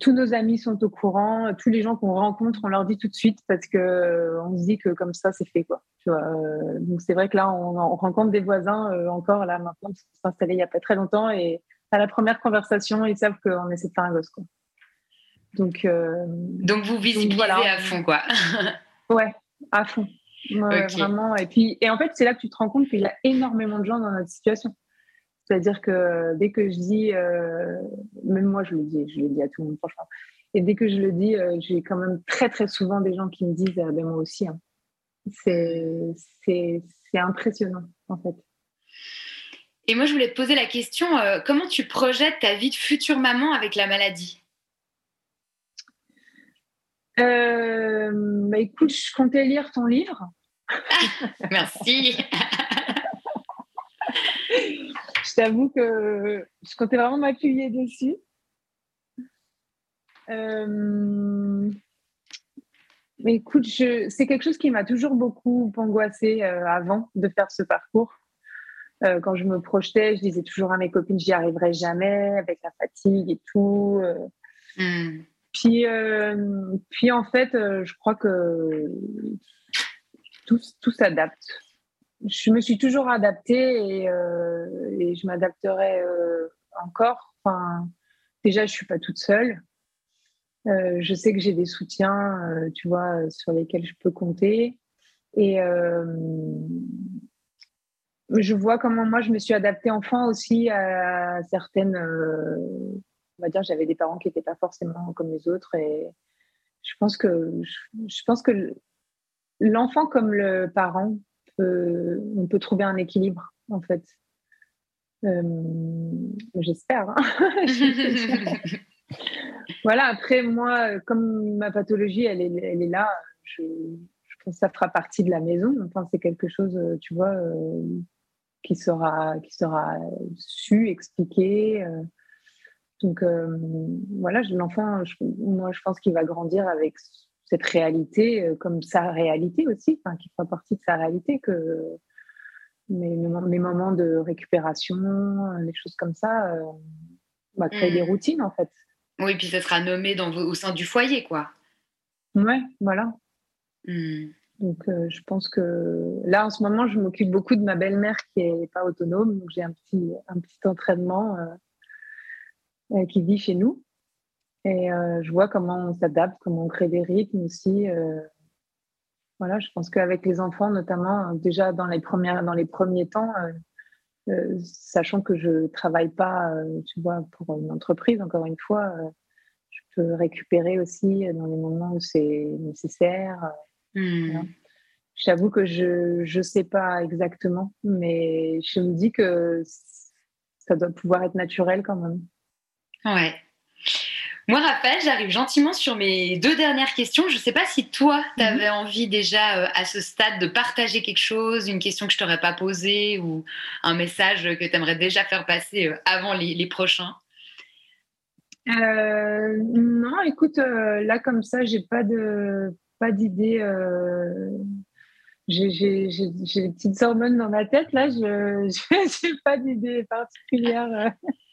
B: tous nos amis sont au courant, tous les gens qu'on rencontre, on leur dit tout de suite parce que on se dit que comme ça, c'est fait quoi. Tu vois, euh, donc c'est vrai que là, on, rencontre des voisins euh, encore là maintenant qui sont installés il y a pas très longtemps et à la première conversation, ils savent qu'on essaie de faire un gosse quoi.
C: Donc, euh, donc vous visibilisez à fond quoi. [laughs]
B: ouais, à fond. Vraiment. Et puis, et en fait, c'est là que tu te rends compte qu'il y a énormément de gens dans notre situation. C'est-à-dire que dès que je dis, euh, même moi je le dis, je le dis à tout le monde franchement, et dès que je le dis, euh, j'ai quand même très très souvent des gens qui me disent, euh, ben moi aussi. Hein. C'est impressionnant en fait.
C: Et moi je voulais te poser la question, comment tu projettes ta vie de future maman avec la maladie?
B: Bah, écoute, je comptais lire ton livre.
C: Merci. [laughs]
B: je t'avoue que je comptais vraiment m'appuyer dessus. Euh, mais écoute, c'est quelque chose qui m'a toujours beaucoup angoissée euh, avant de faire ce parcours. Euh, quand je me projetais, je disais toujours à mes copines, j'y arriverai jamais avec la fatigue et tout. Hmm. Puis, puis en fait, je crois que tout, tout s'adapte je me suis toujours adaptée et, euh, je m'adapterai euh, encore. Enfin, déjà, je suis pas toute seule. Euh, je sais que j'ai des soutiens, tu vois, sur lesquels je peux compter. Et je vois comment moi, je me suis adaptée enfant aussi à certaines. on va dire, j'avais des parents qui n'étaient pas forcément comme les autres. Et je pense que, je pense que l'enfant comme le parent, on peut trouver un équilibre, en fait. Euh, j'espère. Hein. [laughs] [laughs] voilà, après, moi, comme ma pathologie, elle est, elle est là, je, pense que ça fera partie de la maison. Enfin, c'est quelque chose, tu vois, euh, qui, sera, qui sera su, expliqué. Euh. donc, voilà, l'enfant, moi, je pense qu'il va grandir avec cette réalité euh, comme sa réalité aussi, enfin, qui fera partie de sa réalité, que mes, mes moments de récupération, les choses comme ça, euh, on va créer des hmm. routines en fait.
C: Oui, puis ça sera nommé dans, au sein du foyer, quoi.
B: Ouais, voilà. Hmm. Donc, euh, je pense que là, en ce moment, je m'occupe beaucoup de ma belle-mère qui n'est pas autonome. Donc, j'ai un petit, un petit entraînement qui vit chez nous. Et euh, je vois comment on s'adapte, comment on crée des rythmes aussi. Euh. voilà, je pense qu'avec les enfants, notamment, déjà dans les, premières, dans les premiers temps, euh, sachant que je travaille pas, tu vois, pour une entreprise, encore une fois, je peux récupérer aussi dans les moments où c'est nécessaire. Mmh. J'avoue que je ne sais pas exactement, mais je me dis que ça doit pouvoir être naturel quand même.
C: Ouais, moi, Raphaël, j'arrive gentiment sur mes deux dernières questions. Je ne sais pas si toi, tu avais mhm. envie déjà euh, à ce stade de partager quelque chose, une question que je t'aurais pas posée ou un message que tu aimerais déjà faire passer euh, avant les, prochains?
B: Euh, non, écoute, là comme ça, j'ai pas de pas d'idée. j'ai des petites hormones dans ma tête là. Je [laughs] n'ai pas d'idée particulière.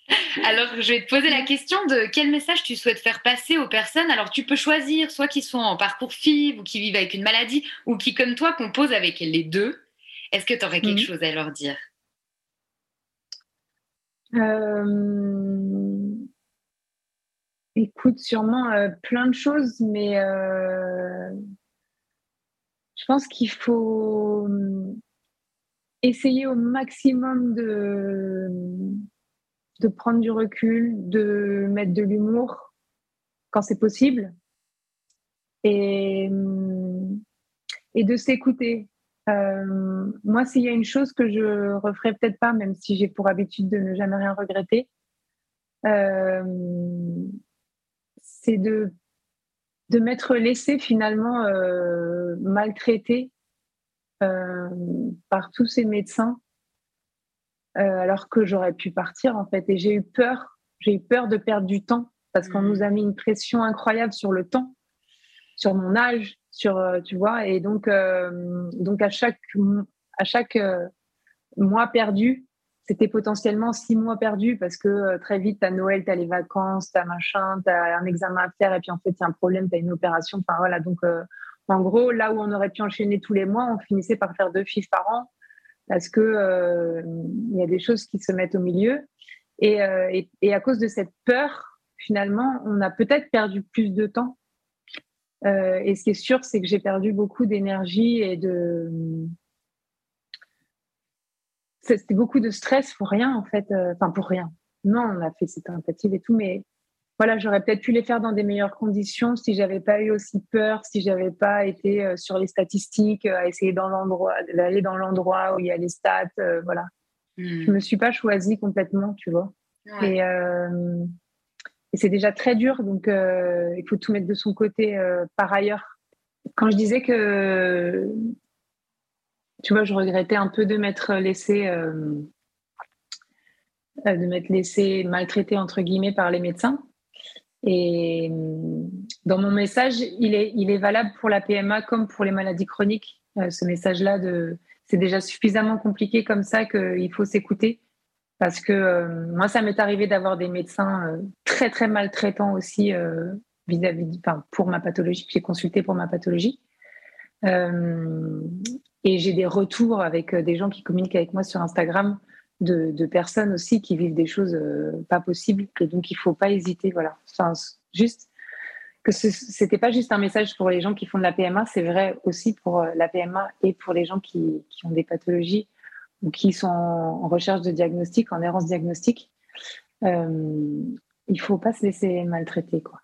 B: [laughs]
C: Alors, je vais te poser la question de quel message tu souhaites faire passer aux personnes. Alors, tu peux choisir soit qui sont en parcours FIV ou qui vivent avec une maladie ou qui, comme toi, composent avec les deux. Est-ce que tu aurais quelque mhm. chose à leur dire?
B: Euh, Écoute, sûrement euh, plein de choses, mais euh, je pense qu'il faut essayer au maximum de de prendre du recul, de mettre de l'humour quand c'est possible et, de s'écouter. Euh, moi, s'il y a une chose que je referai peut-être pas, même si j'ai pour habitude de ne jamais rien regretter, euh, c'est de, m'être laissé finalement euh, maltraiter par tous ces médecins euh, alors que j'aurais pu partir en fait. Et j'ai eu peur, j'ai eu peur de perdre du temps parce qu'on nous a mis une pression incroyable sur le temps, sur mon âge, sur euh, tu vois. Et donc euh, donc à chaque à chaque mois perdu, c'était potentiellement six mois perdus parce que très vite, à Noël, tu as les vacances, tu as machin, tu as un examen à faire et puis en fait, a un problème, tu as une opération. Enfin voilà, donc en gros, là où on aurait pu enchaîner tous les mois, on finissait par faire deux fiches par an parce que euh, il y a des choses qui se mettent au milieu. Euh, et, à cause de cette peur, finalement, on a peut-être perdu plus de temps et ce qui est sûr, c'est que j'ai perdu beaucoup d'énergie et de. C'était beaucoup de stress pour rien, en fait. Enfin, pour rien. Non, on a fait cette tentative et tout, mais voilà, j'aurais peut-être pu les faire dans des meilleures conditions si j'avais pas eu aussi peur, si j'avais pas été euh, sur les statistiques, à essayer dans l'endroit, d'aller dans l'endroit où il y a les stats, euh, voilà. Hmm. Je me suis pas choisie complètement, tu vois. Euh, et, c'est déjà très dur, donc il faut tout mettre de son côté. par ailleurs, quand je disais que, tu vois, je regrettais un peu de m'être laissé de m'être laissé maltraiter entre guillemets par les médecins. Et dans mon message, il est, il est valable pour la PMA comme pour les maladies chroniques. Euh, ce message-là, c'est déjà suffisamment compliqué comme ça qu'il faut s'écouter. Parce que euh, moi, ça m'est arrivé d'avoir des médecins euh, très, très maltraitants aussi vis-à-vis, enfin, pour ma pathologie. J'ai consulté pour ma pathologie. et j'ai des retours avec des gens qui communiquent avec moi sur Instagram de, personnes aussi qui vivent des choses euh, pas possibles. Et donc, il faut pas hésiter. Voilà. Enfin, juste que ce n'était pas juste un message pour les gens qui font de la PMA, c'est vrai aussi pour euh, la PMA et pour les gens qui, qui, ont des pathologies ou qui sont en recherche de diagnostic, en errance diagnostique. Euh, il faut pas se laisser maltraiter. Quoi.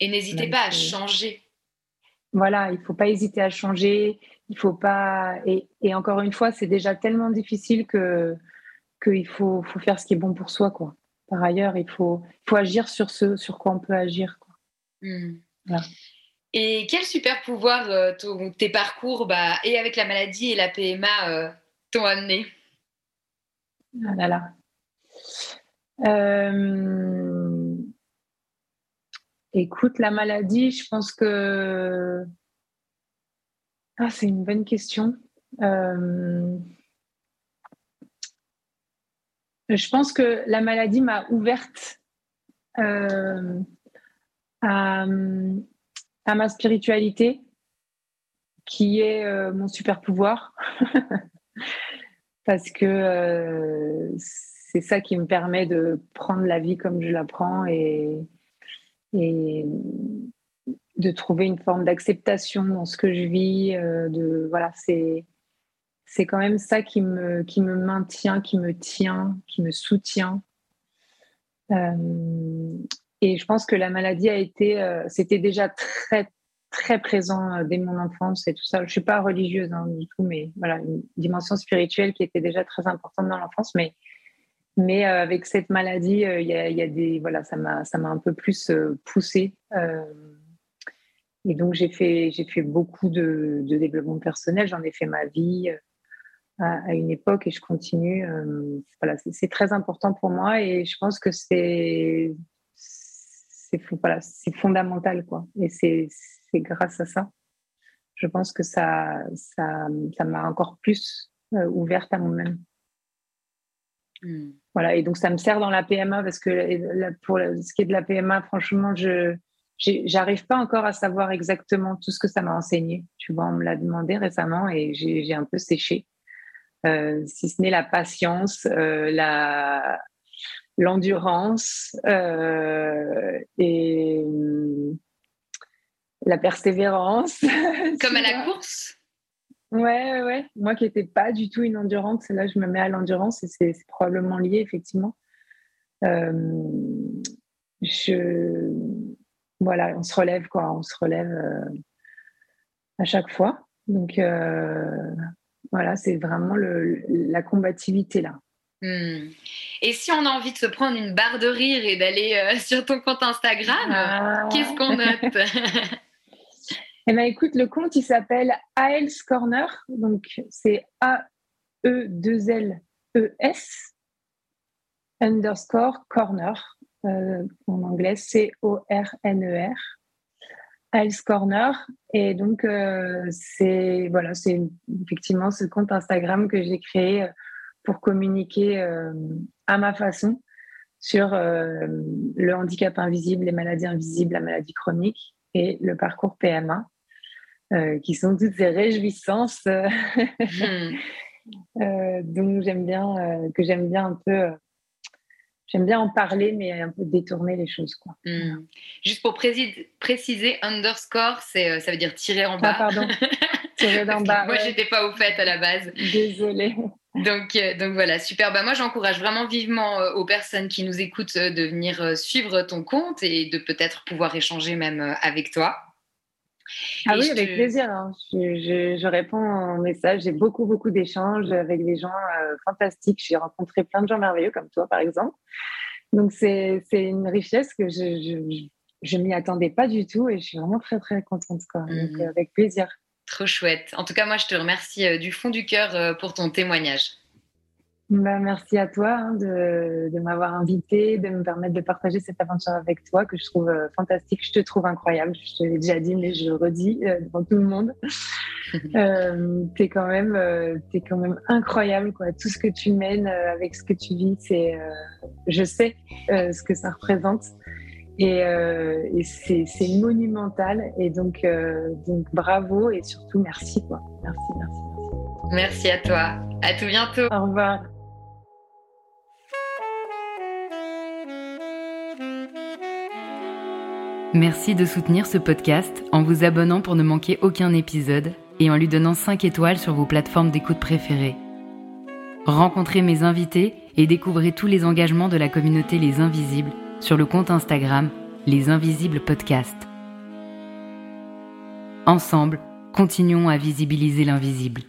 C: Et n'hésitez pas à changer.
B: Voilà, il faut pas hésiter à changer. Il faut pas. Et, et encore une fois, c'est déjà tellement difficile que qu'il faut, faut, faire ce qui est bon pour soi. Quoi. Par ailleurs, il faut, faut agir sur ce sur quoi on peut agir. Quoi.
C: Hmm. Et quel super pouvoir euh, tes parcours bah, et avec la maladie et la PMA euh, t'ont amené?
B: Ah là là. Euh, écoute, la maladie, je pense que. Ah, c'est une bonne question. Je pense que la maladie m'a ouverte euh, à, ma spiritualité, qui est euh, mon super pouvoir, [laughs] parce que euh, c'est ça qui me permet de prendre la vie comme je la prends et, et de trouver une forme d'acceptation dans ce que je vis. de voilà, c'est c'est quand même ça qui me, qui me maintient, qui me tient, qui me soutient. Euh, et je pense que la maladie a été, euh, c'était déjà très, très présent euh, dès mon enfance et tout ça. Je suis pas religieuse hein, du tout, mais voilà, une dimension spirituelle qui était déjà très importante dans l'enfance. Mais, mais avec cette maladie, il y, a, des, voilà, ça m'a, un peu plus poussée. et donc j'ai fait, fait beaucoup de développement personnel. J'en ai fait ma vie à, une époque et je continue. Euh, voilà, c'est très important pour moi et je pense que c'est voilà, fondamental quoi. Et c'est grâce à ça, je pense que ça ça ça m'a encore plus euh, ouverte à moi-même. Hmm. Voilà, et donc ça me sert dans la PMA parce que pour ce qui est de la PMA, franchement, je j'arrive pas encore à savoir exactement tout ce que ça m'a enseigné. Tu vois, on me l'a demandé récemment et j'ai un peu séché. Euh, si ce n'est la patience, euh, la l'endurance euh, et la persévérance. [laughs]
C: Comme à la course?
B: Ouais, ouais. Moi qui n'étais pas du tout une endurante, là je me mets à l'endurance et c'est probablement lié effectivement. je voilà, on se relève quoi, on se relève à chaque fois. Donc voilà, c'est vraiment la combativité là.
C: Hmm. Et si on a envie de se prendre une barre de rire et d'aller euh, [laughs] sur ton compte Instagram, ah. qu'est-ce qu'on note [laughs] [laughs]
B: Eh bien, écoute, le compte, il s'appelle AELS Corner. Donc, c'est A-E-2-L-E-S underscore corner. Euh, en anglais, C-O-R-N-E-R. Alice Corner. Et donc, euh, c'est voilà, c'est effectivement ce compte Instagram que j'ai créé euh, pour communiquer euh, à ma façon sur le handicap invisible, les maladies invisibles, la maladie chronique et le parcours PMA, qui sont toutes ces réjouissances. [laughs] Hmm. donc j'aime bien que j'aime bien un peu j'aime bien en parler, mais un peu détourner les choses. Quoi.
C: Hmm. Juste pour préciser, underscore, c'est, ça veut dire tirer en bas.
B: Ah, pardon. [laughs] tirer en bas.
C: moi, j'étais pas au fait à la base.
B: Désolée.
C: Donc, donc voilà, super. Bah, moi, j'encourage vraiment vivement aux personnes qui nous écoutent de venir suivre ton compte et de peut-être pouvoir échanger même avec toi.
B: Ah oui, avec plaisir. Hein. Je, réponds aux messages. J'ai beaucoup, beaucoup d'échanges avec des gens euh, fantastiques. J'ai rencontré plein de gens merveilleux, comme toi, par exemple. Donc, c'est une richesse que je ne m'y attendais pas du tout et je suis vraiment très, très contente. Quoi. Donc, mmh. avec plaisir.
C: Trop chouette. En tout cas, moi, je te remercie euh, du fond du cœur euh, pour ton témoignage.
B: Bah, merci à toi hein, de, de m'avoir invité, de me permettre de partager cette aventure avec toi que je trouve euh, fantastique. Je te trouve incroyable. Je te l'ai déjà dit, mais je le redis euh, devant tout le monde. [laughs] euh, t'es quand même, euh, es quand même incroyable, quoi. Tout ce que tu mènes avec ce que tu vis, c'est, je sais ce que ça représente. Et, et c'est monumental. Et donc, donc, bravo et surtout merci, quoi. Merci, merci,
C: merci. Merci à toi. À tout bientôt.
B: Au revoir.
A: Merci de soutenir ce podcast en vous abonnant pour ne manquer aucun épisode et en lui donnant 5 étoiles sur vos plateformes d'écoute préférées. Rencontrez mes invités et découvrez tous les engagements de la communauté Les Invisibles sur le compte Instagram Les Invisibles Podcast. Ensemble, continuons à visibiliser l'invisible.